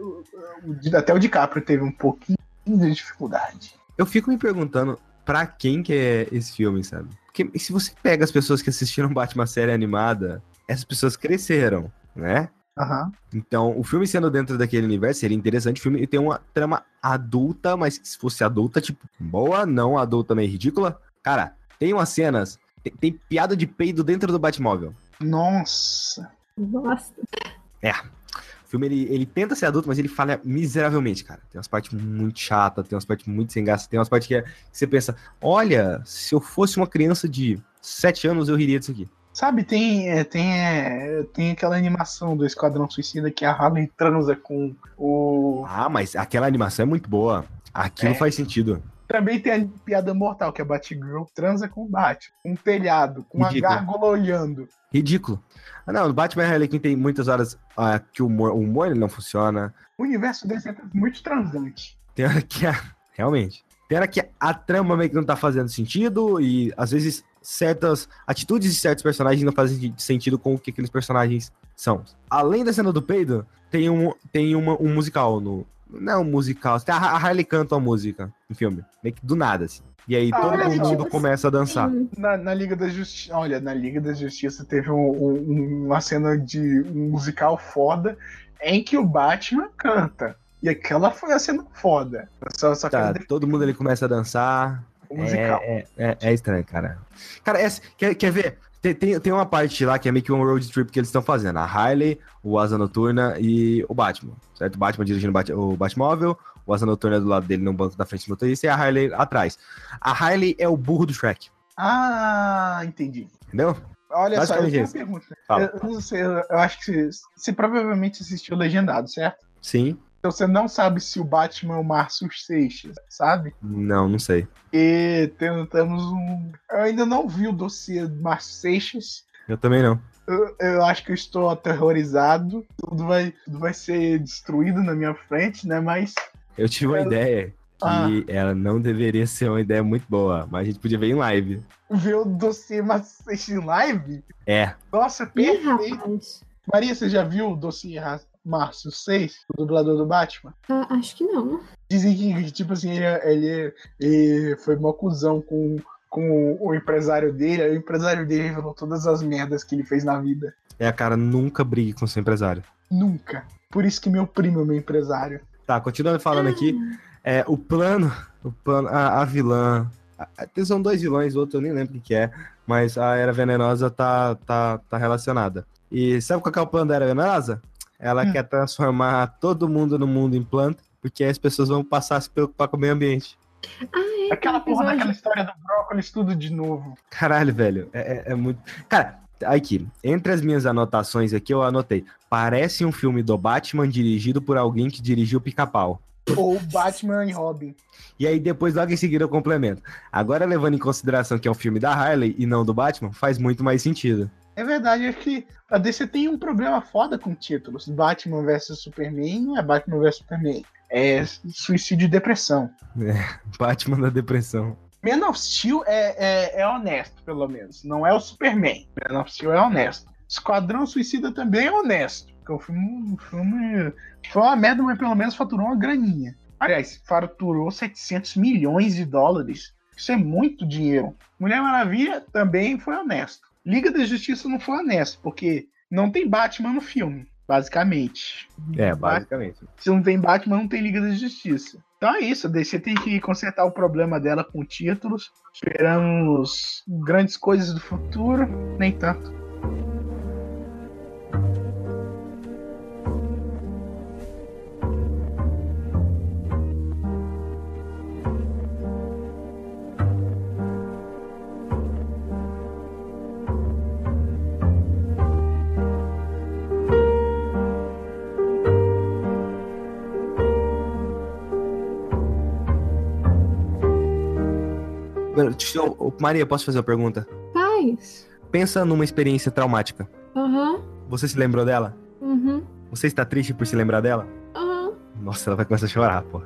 até o DiCaprio teve um pouquinho de dificuldade. Eu fico me perguntando pra quem que é esse filme, sabe? Porque se você pega as pessoas que assistiram Batman série animada, essas pessoas cresceram, né? Aham. Então, o filme sendo dentro daquele universo seria interessante. O filme tem uma trama adulta, mas que se fosse adulta, tipo, boa, não adulta meio ridícula. Cara, tem umas cenas. Tem, tem piada de peido dentro do Batmóvel. Nossa. Nossa. O filme ele, ele tenta ser adulto, mas ele falha miseravelmente, cara. Tem umas partes muito chatas, tem umas partes muito sem graça, tem umas partes que, é- que você pensa: olha, se eu fosse uma criança de 7 anos, eu riria disso aqui. Sabe, tem, é, tem, é, tem aquela animação do Esquadrão Suicida que a Harley transa com o. Ah, mas aquela animação é muito boa. Aquilo É. faz sentido. Também tem a piada mortal, que a Batgirl transa com o Batman. Um telhado, com uma Ridículo. gárgula olhando. Ridículo. Ah, não, no Batman e Harley Quinn tem muitas horas ah, que o humor, o humor não funciona. O universo desse é muito transante. Tem hora que a, realmente. Tem hora que a trama meio que não tá fazendo sentido e às vezes certas atitudes de certos personagens não fazem sentido com o que aqueles personagens são. Além da cena do peido, tem um, tem uma, um musical no. Não é um musical, a a Harley canta uma música no filme, meio que do nada, assim. E aí Ah, todo olha só. mundo começa a dançar. Na, na Liga da Justiça. Olha, na Liga da Justiça teve um- um- uma cena de um musical foda em que o Batman canta. E aquela foi a cena foda. Só, só Tá, quero todo mundo ele começa a dançar. o musical. É, é, é, é estranho, cara. Cara, essa- quer, quer ver? Tem, tem, tem uma parte lá que é meio que um road trip que eles estão fazendo. A Harley, o Asa Noturna e o Batman. Certo? O Batman dirigindo o Bat- o Batmóvel, o Asa Noturna do lado dele no banco da frente do motorista e a Harley atrás. A Harley é o burro do Shrek. Ah, entendi. Entendeu? Olha só, eu tenho uma pergunta. Eu, eu não sei, eu acho que você, você provavelmente assistiu Legendado, certo? Sim. Então você não sabe se o Batman é o Márcio Seixas, sabe? Não, não sei. E temos um. Eu ainda não vi o dossiê do Márcio Seixas. Eu também não. Eu, eu acho que eu estou aterrorizado. Tudo vai, tudo vai ser destruído na minha frente, né? Mas. Eu tive uma Eu- ideia que Ah. ela não deveria ser uma ideia muito boa, mas a gente podia ver em live. Ver o dossiê Márcio Seixas em live? É. Nossa, perfeito. Maria, você já viu o dossiê Márcio Seixas, o dublador do Batman? Ah, acho que não. Dizem que, tipo assim, ele, ele, ele foi uma cuzão com, com o empresário dele, aí o empresário dele revelou todas as merdas que ele fez na vida. É a cara nunca brigue com seu empresário. Nunca. Por isso que meu primo é meu empresário. Tá, continuando falando aqui. É, o plano, o plano, a, a vilã. a- a- são dois vilões, o outro eu nem lembro o que, que é, mas a Era Venenosa tá, tá, tá relacionada. E sabe qual que é o plano da Era Venenosa? Ela Hum. quer transformar todo mundo no mundo em planta, porque aí as pessoas vão passar a se preocupar com o meio ambiente. É, Aquela porra episódio- daquela história do brócolis, tudo de novo. Caralho, velho, é, é- é muito. Cara, aqui, entre as minhas anotações aqui, eu anotei. Parece um filme do Batman dirigido por alguém que dirigiu Pica-Pau. Ou Batman e Robin. E aí depois, logo em seguida, eu complemento. Agora, levando em consideração que é um filme da Harley e não do Batman, faz muito mais sentido. É verdade, é que a DC tem um problema foda com títulos. Batman vs Superman não é Batman vs Superman. É suicídio e depressão. Batman da depressão. Man of Steel é, é, é honesto, pelo menos. Não é o Superman. Man of Steel é honesto. Esquadrão Suicida também é honesto. Porque o filme, o filme foi uma merda, mas pelo menos faturou uma graninha. Aliás, faturou 700 milhões de dólares. Isso é muito dinheiro. Mulher Maravilha também foi honesto. Liga da Justiça não foi honesto, porque não tem Batman no filme, basicamente. É, basicamente. Se não tem Batman, não tem Liga da Justiça. Então é isso, a DC tem que consertar o problema dela com títulos. Esperamos grandes coisas do futuro, nem tanto. Deixa eu- Maria, posso fazer uma pergunta? Faz. Pensa numa experiência traumática. Aham. Você se lembrou dela? Uhum. Você está triste por se lembrar dela? Aham. Nossa, ela vai começar a chorar, pô.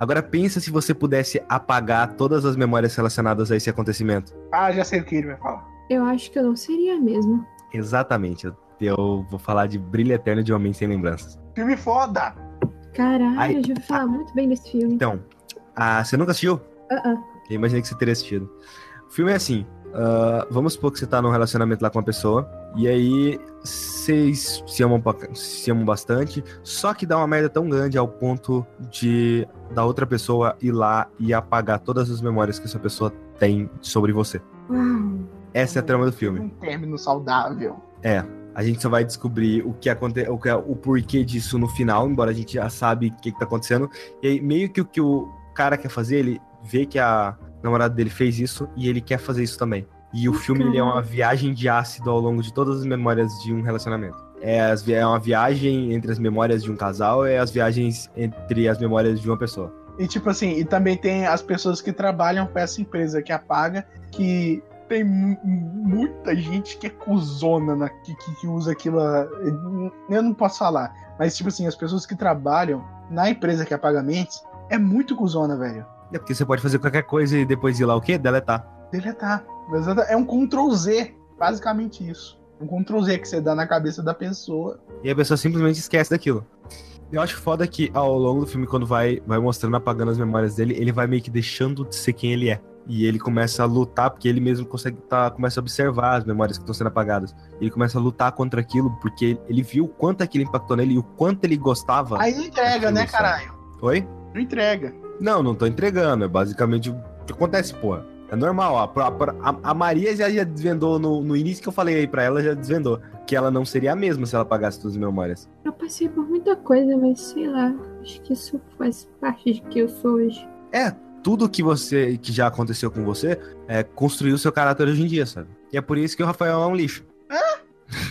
Agora pensa se você pudesse apagar todas as memórias relacionadas a esse acontecimento. Ah, já sei o que ele vai falar. Eu acho que eu não seria mesmo. Exatamente. Eu, eu vou falar de Brilho Eterno de Homem Sem Lembranças. Filme foda! Caralho, Ai, eu já ouvi falar muito bem desse filme. Então, ah, você nunca assistiu? Ah, ah. Eu imaginei que você teria assistido. O filme é assim: ah, vamos supor que você tá num relacionamento lá com uma pessoa, e aí vocês se amam, se amam bastante, só que dá uma merda tão grande ao ponto de da outra pessoa ir lá e apagar todas as memórias que essa pessoa tem sobre você. Uau. Essa é a trama do filme. Um término saudável. É. A gente só vai descobrir o que aconte... o, que- o porquê disso no final, embora a gente já sabe o que, que tá acontecendo. E aí, meio que o que o cara quer fazer, ele vê que a namorada dele fez isso e ele quer fazer isso também. E o filme ele é uma viagem de ácido ao longo de todas as memórias de um relacionamento. É, as é uma viagem entre as memórias de um casal e as viagens entre as memórias de uma pessoa. E tipo assim, e também tem as pessoas que trabalham para essa empresa que apaga, que tem mu- muita gente que é cuzona, na, que, que, que usa aquilo. Eu não posso falar, mas tipo assim, as pessoas que trabalham na empresa que apaga mentes é muito cuzona, velho. É porque você pode fazer qualquer coisa e depois ir lá o quê? Deletar. Deletar. É um Ctrl Z, basicamente isso. Um Ctrl Z que você dá na cabeça da pessoa. E a pessoa simplesmente esquece daquilo. Eu acho foda que ao longo do filme, quando vai, vai mostrando, apagando as memórias dele, ele vai meio que deixando de ser quem ele é. E ele começa a lutar, porque ele mesmo consegue tá, começa a observar as memórias que estão sendo apagadas. Ele começa a lutar contra aquilo, porque ele viu o quanto aquilo impactou nele e o quanto ele gostava. Aí não entrega, Aquilo, né, sabe? caralho? Oi? Não entrega. Não, não tô entregando. É basicamente o que acontece, porra. É normal. A, a, a- a Maria já, já desvendou no, no início que eu falei aí pra ela, já desvendou. Que ela não seria a mesma se ela apagasse todas as memórias. Eu passei por muita coisa, mas sei lá. Acho que isso faz parte de quem eu sou hoje. É, tudo que você que já aconteceu com você é, construiu seu caráter hoje em dia, sabe? E é por isso que o Rafael é um lixo.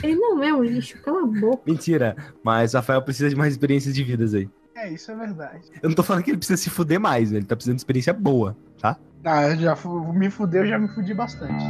Ele não é um lixo, cala a boca. Mentira, mas o Rafael precisa de mais experiências de vidas aí. É, isso é verdade. Eu não tô falando que ele precisa se fuder mais, ele tá precisando de experiência boa, tá? Ah, já me fudeu, já me fudi bastante.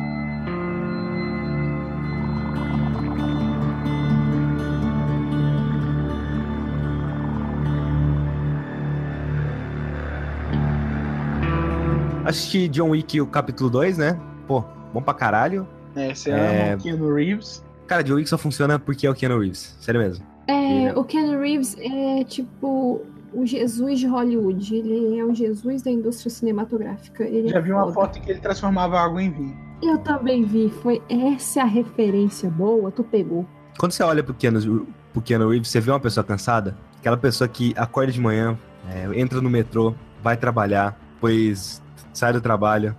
Assisti John Wick, o capítulo 2, né? Pô, bom pra caralho. É, você É. ama o Keanu Reeves. Cara, John Wick só funciona porque é o Keanu Reeves. Sério mesmo. É, o Ken Reeves é tipo o Jesus de Hollywood. Ele é o Jesus da indústria cinematográfica. Ele Já é vi uma foda. foto em que ele transformava água em vinho. Eu também vi. Foi essa a referência boa. Tu pegou. Quando você olha pro Keanu, pro Keanu Reeves, você vê uma pessoa cansada? Aquela pessoa que acorda de manhã, é, entra no metrô, vai trabalhar, depois sai do trabalho,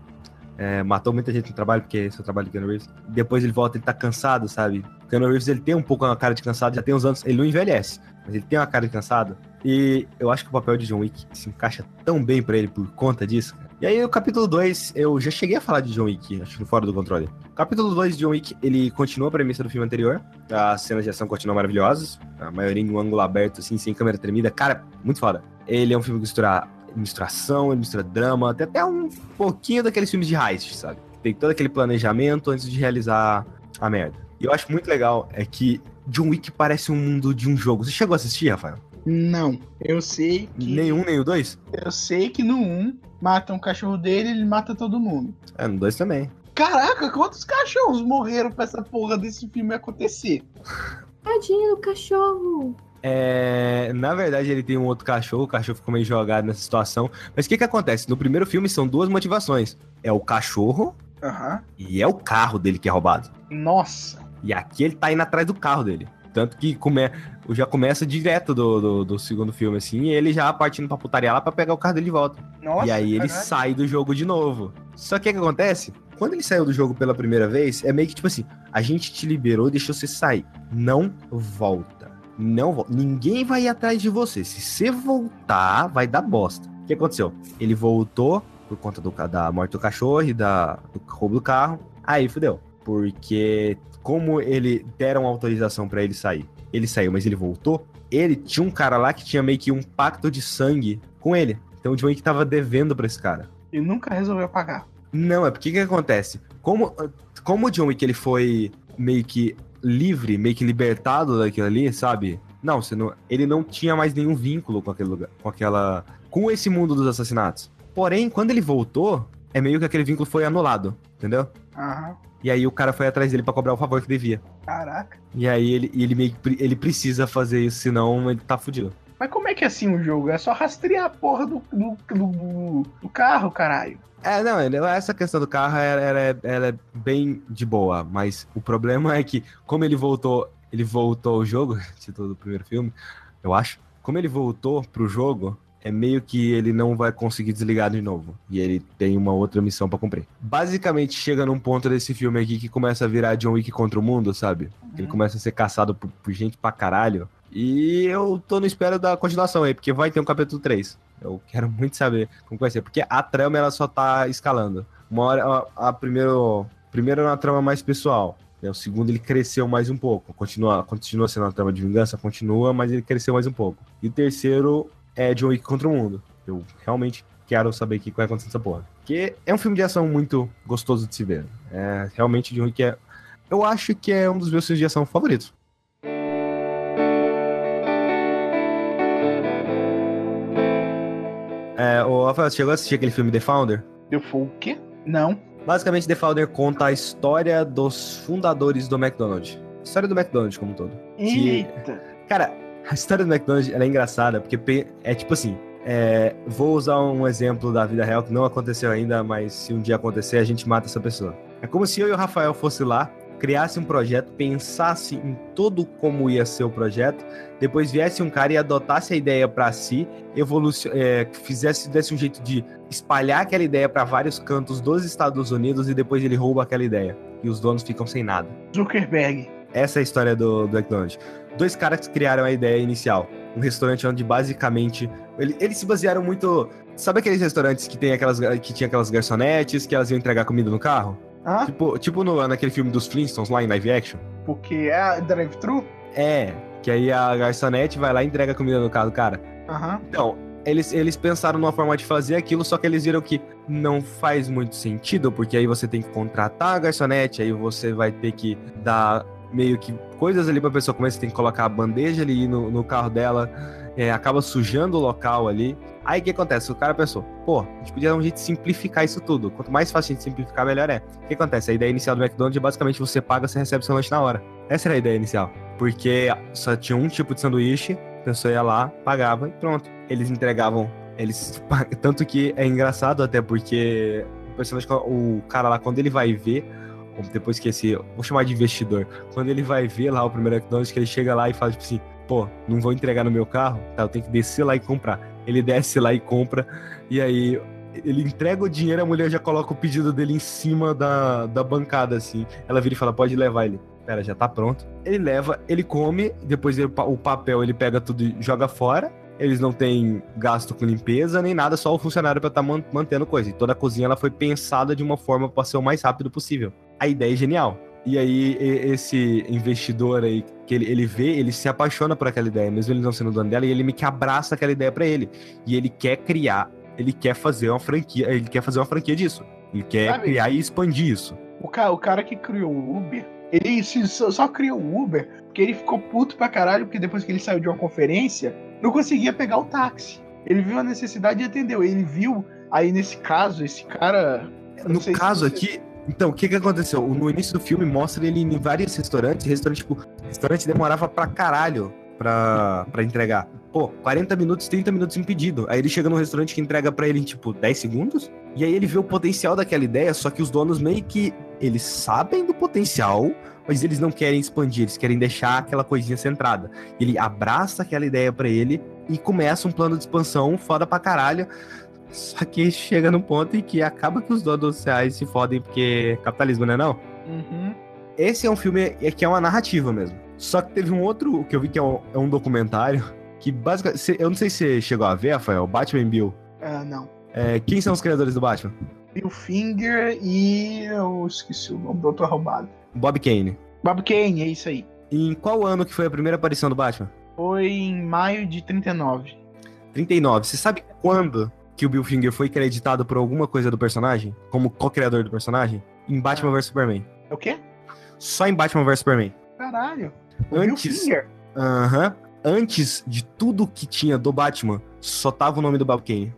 é, matou muita gente no trabalho, porque esse é o trabalho do Keanu Reeves. Depois ele volta, ele tá cansado, sabe? Keanu Reeves, ele tem um pouco uma cara de cansado, já tem uns anos, ele não envelhece, mas ele tem uma cara de cansado. E eu acho que o papel de John Wick se encaixa tão bem pra ele por conta disso. E aí, o capítulo 2, eu já cheguei a falar de John Wick, acho que Fora do Controle. Capítulo 2 de John Wick, ele continua a premissa do filme anterior. As cenas de ação continuam maravilhosas. A maioria em um ângulo aberto, assim, sem câmera tremida. Cara, muito foda. Ele é um filme que mistura, mistura ação, ele mistura drama, tem até um pouquinho daqueles filmes de heist, sabe? Tem todo aquele planejamento antes de realizar a merda. E eu acho muito legal é que John Wick parece um mundo de um jogo. Você chegou a assistir, Rafael? Não. Eu sei que. Nenhum, nem o dois? Eu sei que no 1 mata um cachorro dele ele mata todo mundo. É, no dois também. Caraca, quantos cachorros morreram pra essa porra desse filme acontecer? Tadinho do cachorro. É, na verdade, ele tem um outro cachorro, o cachorro ficou meio jogado nessa situação. Mas o que que acontece? No primeiro filme são duas motivações. É o cachorro Aham. e é o carro dele que é roubado. Nossa. E aqui ele tá indo atrás do carro dele. Tanto que come... já começa direto do, do, do segundo filme, assim, e ele já partindo pra putaria lá pra pegar o carro dele de volta. Nossa. e aí ele caralho. sai do jogo de novo. Só que o que acontece? Quando ele saiu do jogo pela primeira vez, é meio que tipo assim: a gente te liberou e deixou você sair. Não volta. Não volta. Ninguém vai ir atrás de você. Se você voltar, vai dar bosta. O que aconteceu? Ele voltou por conta do, da morte do cachorro e da, do roubo do carro. Aí fudeu. Porque, como ele deram autorização pra ele sair, ele saiu, mas ele voltou. Ele tinha um cara lá que tinha meio que um pacto de sangue com ele. Então o John Wick tava devendo pra esse cara. E nunca resolveu pagar. Não, é porque o que acontece? Como, como o John Wick ele foi meio que livre, meio que libertado daquilo ali, sabe? Não, não, ele não tinha mais nenhum vínculo com aquele lugar, com aquela, com esse mundo dos assassinatos. Porém, quando ele voltou, é meio que aquele vínculo foi anulado, entendeu? Aham. E aí o cara foi atrás dele pra cobrar o favor que devia. Caraca. E aí ele, ele meio ele precisa fazer isso, senão ele tá fudido. Mas como é que é assim o jogo? É só rastrear a porra do, do, do, do carro, caralho. É, não, essa questão do carro ela, ela é, é bem de boa, mas o problema é que, como ele voltou, ele voltou ao jogo, título do primeiro filme, eu acho. Como ele voltou pro jogo, é meio que ele não vai conseguir desligar de novo. E ele tem uma outra missão pra cumprir. Basicamente, chega num ponto desse filme aqui que começa a virar John Wick contra o mundo, sabe? Ele começa a ser caçado por, por gente pra caralho. E eu tô no espera da continuação aí, porque vai ter um capítulo 3. Eu quero muito saber como vai ser, porque a trama ela só tá escalando. Uma hora, a, a primeiro, primeiro é uma trama mais pessoal. né? O segundo ele cresceu mais um pouco. Continua, continua sendo uma trama de vingança, continua, mas ele cresceu mais um pouco. E o terceiro é John Wick contra o mundo. Eu realmente quero saber o que vai acontecer nessa porra. Porque é um filme de ação muito gostoso de se ver. É, realmente, John Wick é. Eu acho que é um dos meus filmes de ação favoritos. É, o Rafael, você chegou a assistir aquele filme The Founder? Eu fui o quê? Não. Basicamente, The Founder conta a história dos fundadores do McDonald's. História do McDonald's como um todo. Que- Eita. Cara, a história do McDonald's é engraçada, porque é tipo assim. é, vou usar um exemplo da vida real que não aconteceu ainda, mas se um dia acontecer, a gente mata essa pessoa. É como se eu e o Rafael fosse lá, criasse um projeto, pensasse em todo como ia ser o projeto, depois viesse um cara e adotasse a ideia pra si, evolucion... é, fizesse desse um jeito de espalhar aquela ideia pra vários cantos dos Estados Unidos e depois ele rouba aquela ideia. E os donos ficam sem nada. Zuckerberg. Essa é a história do, do McDonald's. Dois caras que criaram a ideia inicial. Um restaurante onde basicamente. ele- eles se basearam muito. Sabe aqueles restaurantes que tem aquelas que tinha aquelas garçonetes que elas iam entregar comida no carro? Hã? Tipo, tipo no, naquele filme dos Flintstones lá em live action? Porque é drive-thru? É. Que aí a garçonete vai lá e entrega comida no carro do cara. Aham. Então, eles, eles pensaram numa forma de fazer aquilo, só que eles viram que não faz muito sentido, porque aí você tem que contratar a garçonete, aí você vai ter que dar meio que coisas ali pra pessoa comer, você tem que colocar a bandeja ali no, no carro dela, é, acaba sujando o local ali. Aí o que acontece? O cara pensou, pô, a gente podia dar um jeito de simplificar isso tudo. Quanto mais fácil a gente simplificar, melhor é. O que acontece? A ideia inicial do McDonald's é basicamente você paga, você recebe seu lanche na hora. Essa era a ideia inicial. Porque só tinha um tipo de sanduíche, a pessoa ia lá, pagava e pronto. Eles entregavam. Eles. Tanto que é engraçado até porque o o cara lá, quando ele vai ver, depois que esse. Vou chamar de investidor. Quando ele vai ver lá o primeiro McDonald's, que ele chega lá e fala, tipo assim, pô, não vou entregar no meu carro, tá? Eu tenho que descer lá e comprar. Ele desce lá e compra, e aí ele entrega o dinheiro, a mulher já coloca o pedido dele em cima da, da bancada, assim. Ela vira e fala, pode levar ele. Pera, já tá pronto. Ele leva, ele come, depois ele- o papel ele pega tudo e joga fora. Eles não têm gasto com limpeza nem nada, só o funcionário pra estar mantendo coisa. E toda a cozinha ela foi pensada de uma forma para ser o mais rápido possível. A ideia é genial. E aí, esse investidor aí, que ele, ele vê, ele se apaixona por aquela ideia, mesmo ele não sendo dono dela, e ele meio que abraça aquela ideia pra ele. E ele quer criar, ele quer fazer uma franquia, ele quer fazer uma franquia disso. Ele quer Sabe? criar e expandir isso. O, ca o cara que criou o Uber, ele se- só, só criou o Uber porque ele ficou puto pra caralho, porque depois que ele saiu de uma conferência, não conseguia pegar o táxi. Ele viu a necessidade e atendeu. Ele viu, aí nesse caso, esse cara. No se caso você- aqui, então, o que que aconteceu? No início do filme mostra ele em vários restaurantes, restaurante, tipo, restaurante demorava pra caralho pra, pra entregar. Pô, 40 minutos, 30 minutos em pedido. Aí ele chega num restaurante que entrega pra ele em, tipo, 10 segundos. E aí ele vê o potencial daquela ideia, só que os donos meio que, eles sabem do potencial, mas eles não querem expandir, eles querem deixar aquela coisinha centrada. Ele abraça aquela ideia pra ele e começa um plano de expansão foda pra caralho. Só que chega num ponto em que acaba que os donos reais se fodem porque capitalismo, né não? Uhum. Esse é um filme que é uma narrativa mesmo. Só que teve um outro que eu vi que é um, é um documentário que basicamente... Eu não sei se você chegou a ver, Rafael, Batman Bill. Ah, não. É, quem são os criadores do Batman? Bill Finger e. Eu esqueci o nome do outro arrombado. Bob Kane. Bob Kane, é isso aí. Em qual ano que foi a primeira aparição do Batman? Foi em maio de 39. 39. Você sabe quando que o Bill Finger foi creditado por alguma coisa do personagem? Como co-criador do personagem? Em Batman vs Superman. É o quê? Só em Batman vs Superman. Caralho. O Bill Antes, Finger. Aham. antes de tudo que tinha do Batman, só tava o nome do Bob Kane.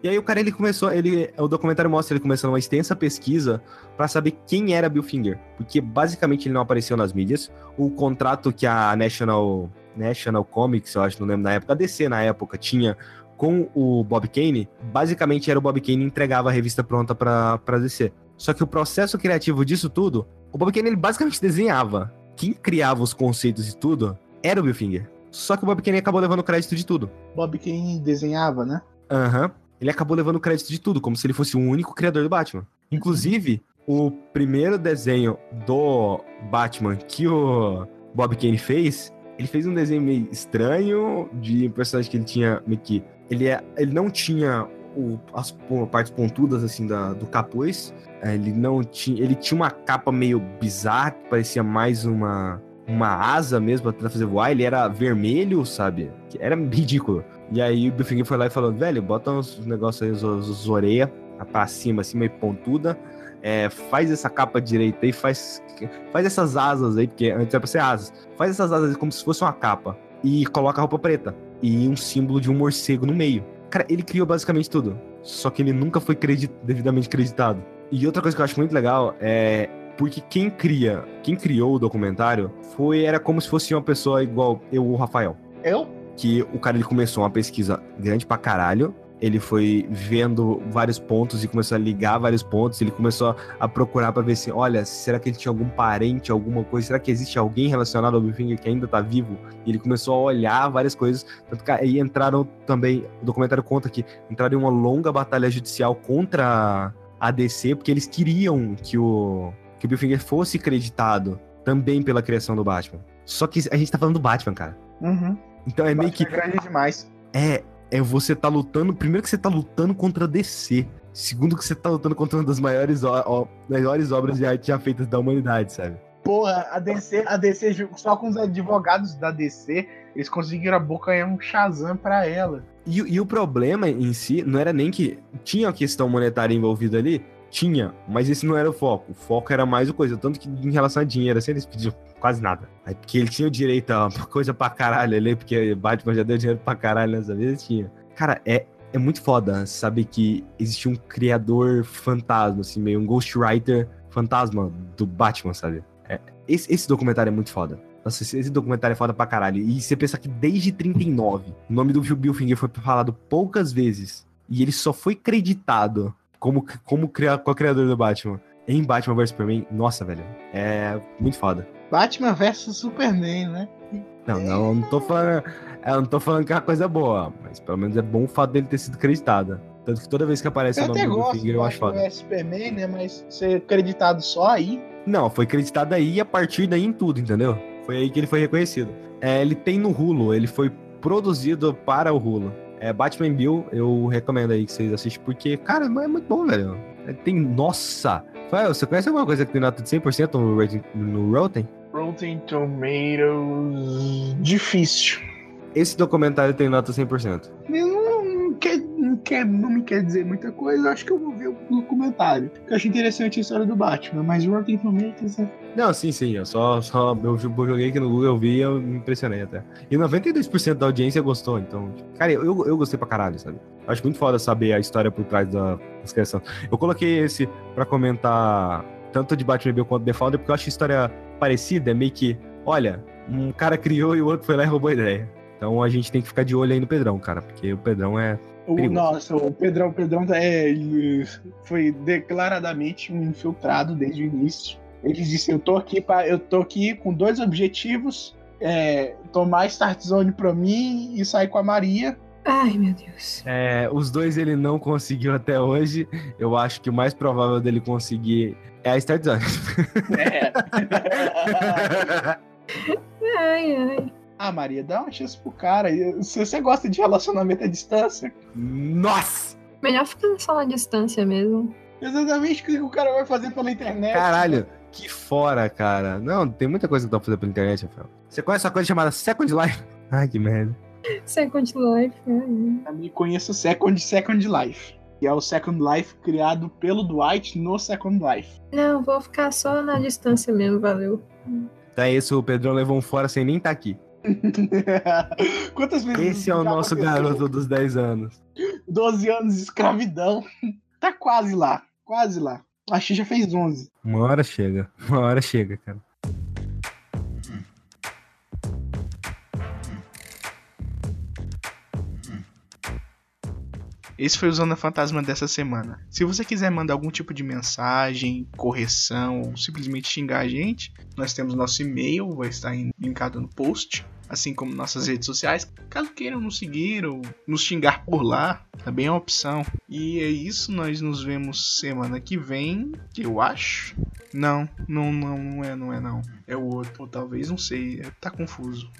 E aí o cara ele começou, ele, o documentário mostra ele começando uma extensa pesquisa para saber quem era Bill Finger, porque basicamente ele não apareceu nas mídias. O contrato que a National National Comics, eu acho, não lembro na época, a DC na época tinha com o Bob Kane, basicamente era o Bob Kane entregava a revista pronta para para DC. Só que o processo criativo disso tudo, o Bob Kane ele basicamente desenhava. Quem criava os conceitos e tudo era o Bill Finger. Só que o Bob Kane acabou levando crédito de tudo. Bob Kane desenhava, né? Aham. Uhum ele acabou levando crédito de tudo, como se ele fosse o único criador do Batman. Inclusive, o primeiro desenho do Batman que o Bob Kane fez, ele fez um desenho meio estranho de um personagem que ele tinha meio que. Ele, é, ele não tinha o, as partes pontudas assim da, do capuz. É, ele não tinha. Ele tinha uma capa meio bizarra, que parecia mais uma, uma asa mesmo pra fazer voar. Ele era vermelho, sabe? Era ridículo. E aí o Bill foi lá e falou, velho, bota uns negócios aí, os, os orelha pra cima, assim, meio pontuda. É, faz essa capa direita aí, faz, faz essas asas aí, porque antes era pra ser asas. Faz essas asas aí como se fosse uma capa. E coloca a roupa preta. E um símbolo de um morcego no meio. Cara, ele criou basicamente tudo. Só que ele nunca foi credit, devidamente creditado. E outra coisa que eu acho muito legal é porque quem cria, quem criou o documentário foi era como se fosse uma pessoa igual eu, o Rafael. Eu? que o cara ele começou uma pesquisa grande pra caralho. Ele foi vendo vários pontos e começou a ligar vários pontos. Ele começou a procurar para ver se, olha, será que ele tinha algum parente, alguma coisa? Será que existe alguém relacionado ao Billfinger que ainda tá vivo? E ele começou a olhar várias coisas. Tanto que aí entraram também, o documentário conta que entraram em uma longa batalha judicial contra a DC, porque eles queriam que o, que o Billfinger fosse creditado também pela criação do Batman. Só que a gente tá falando do Batman, cara. Uhum. Então é meio que. É grande demais. É, é você tá lutando. Primeiro que você tá lutando contra a DC. Segundo que você tá lutando contra uma das maiores, ó, maiores obras de arte já feitas da humanidade, sabe? Porra, a DC, a DC, só com os advogados da DC, eles conseguiram abocanhar um Shazam pra ela. E, e, o problema em si não era nem que tinha a questão monetária envolvida ali, tinha, mas esse não era o foco. O foco era mais o coisa. Tanto que em relação a dinheiro, assim, eles pediam quase nada. Porque ele tinha o direito a coisa pra caralho ali, porque Batman já deu dinheiro pra caralho nessa vez, tinha. Cara, é, é muito foda saber que existe um criador fantasma, assim, meio um ghostwriter fantasma do Batman, sabe? É, esse, esse documentário é muito foda. Nossa, esse, documentário é foda pra caralho. E você pensa que desde 39, o nome do Bill Finger foi falado poucas vezes. E ele só foi creditado como, como co-criador do Batman em Batman vs Superman, nossa, velho, é muito foda. Batman vs Superman, né? Não, não, eu não tô falando. Eu não tô falando que é uma coisa boa, mas pelo menos é bom o fato dele ter sido acreditado. Tanto que toda vez que aparece eu o nome do Finger, eu acho foda. É Superman, né? Mas ser acreditado só aí. Não, foi acreditado aí e a partir daí em tudo, entendeu? Foi aí que ele foi reconhecido. É, ele tem no Hulu, ele foi produzido para o Hulu. É, Batman Bill, eu recomendo aí que vocês assistam, porque, cara, é muito bom, velho. É, tem. Nossa! Rafael, você conhece alguma coisa que tem nota de 100% no, no Rotten? Rotten Tomatoes. Difícil. Esse documentário tem nota 100%. Não, não, quer, não, quer, não me quer dizer muita coisa. Acho que eu vou ver o documentário. Eu acho interessante a história do Batman, mas Rotten Tomatoes é não, sim, sim. Eu só, só eu joguei aqui no Google, eu vi e eu me impressionei até. E 92% da audiência gostou, então. Cara, eu, eu gostei pra caralho, sabe? Eu acho muito foda saber a história por trás da inscrição. Eu coloquei esse pra comentar tanto de Batman Bill quanto The Founder, porque eu acho a história parecida, é meio que, olha, um cara criou e o outro foi lá e roubou a ideia. Então a gente tem que ficar de olho aí no Pedrão, cara, porque o Pedrão é. O, nossa, o Pedrão, o Pedrão é, foi declaradamente um infiltrado desde o início. Eles disseram, eu tô aqui para eu tô aqui com dois objetivos, é, tomar Start Zone para mim e sair com a Maria. Ai, meu Deus. É, os dois ele não conseguiu até hoje. Eu acho que o mais provável dele conseguir é a Start Zone. É. ai, ai. Ah, Maria, dá uma chance pro cara. Se você gosta de relacionamento à distância. Nossa! Melhor ficar só na distância mesmo. Exatamente o que o cara vai fazer pela internet. Caralho, que fora, cara. Não, tem muita coisa que dá pra fazer pela internet, Rafael. Você conhece uma coisa chamada Second Life? Ai, que merda. Second Life, é. Também conheço Second Second Life. Que é o Second Life criado pelo Dwight no Second Life. Não, vou ficar só na distância mesmo, valeu. Então é isso, o Pedrão levou um fora sem nem estar tá aqui. Quantas vezes. Esse é o nosso aconteceu? garoto dos 10 anos. 12 anos de escravidão. Tá quase lá. Quase lá. A X já fez 11. Uma hora chega. Uma hora chega, cara. Esse foi o Zona Fantasma dessa semana. Se você quiser mandar algum tipo de mensagem, correção ou simplesmente xingar a gente, nós temos nosso e-mail, vai estar linkado no post, assim como nossas redes sociais. Caso queiram nos seguir ou nos xingar por lá, também é uma opção. E é isso, nós nos vemos semana que vem, eu acho. Não, não, não, não é, não é não. É o outro, ou talvez, não sei, tá confuso.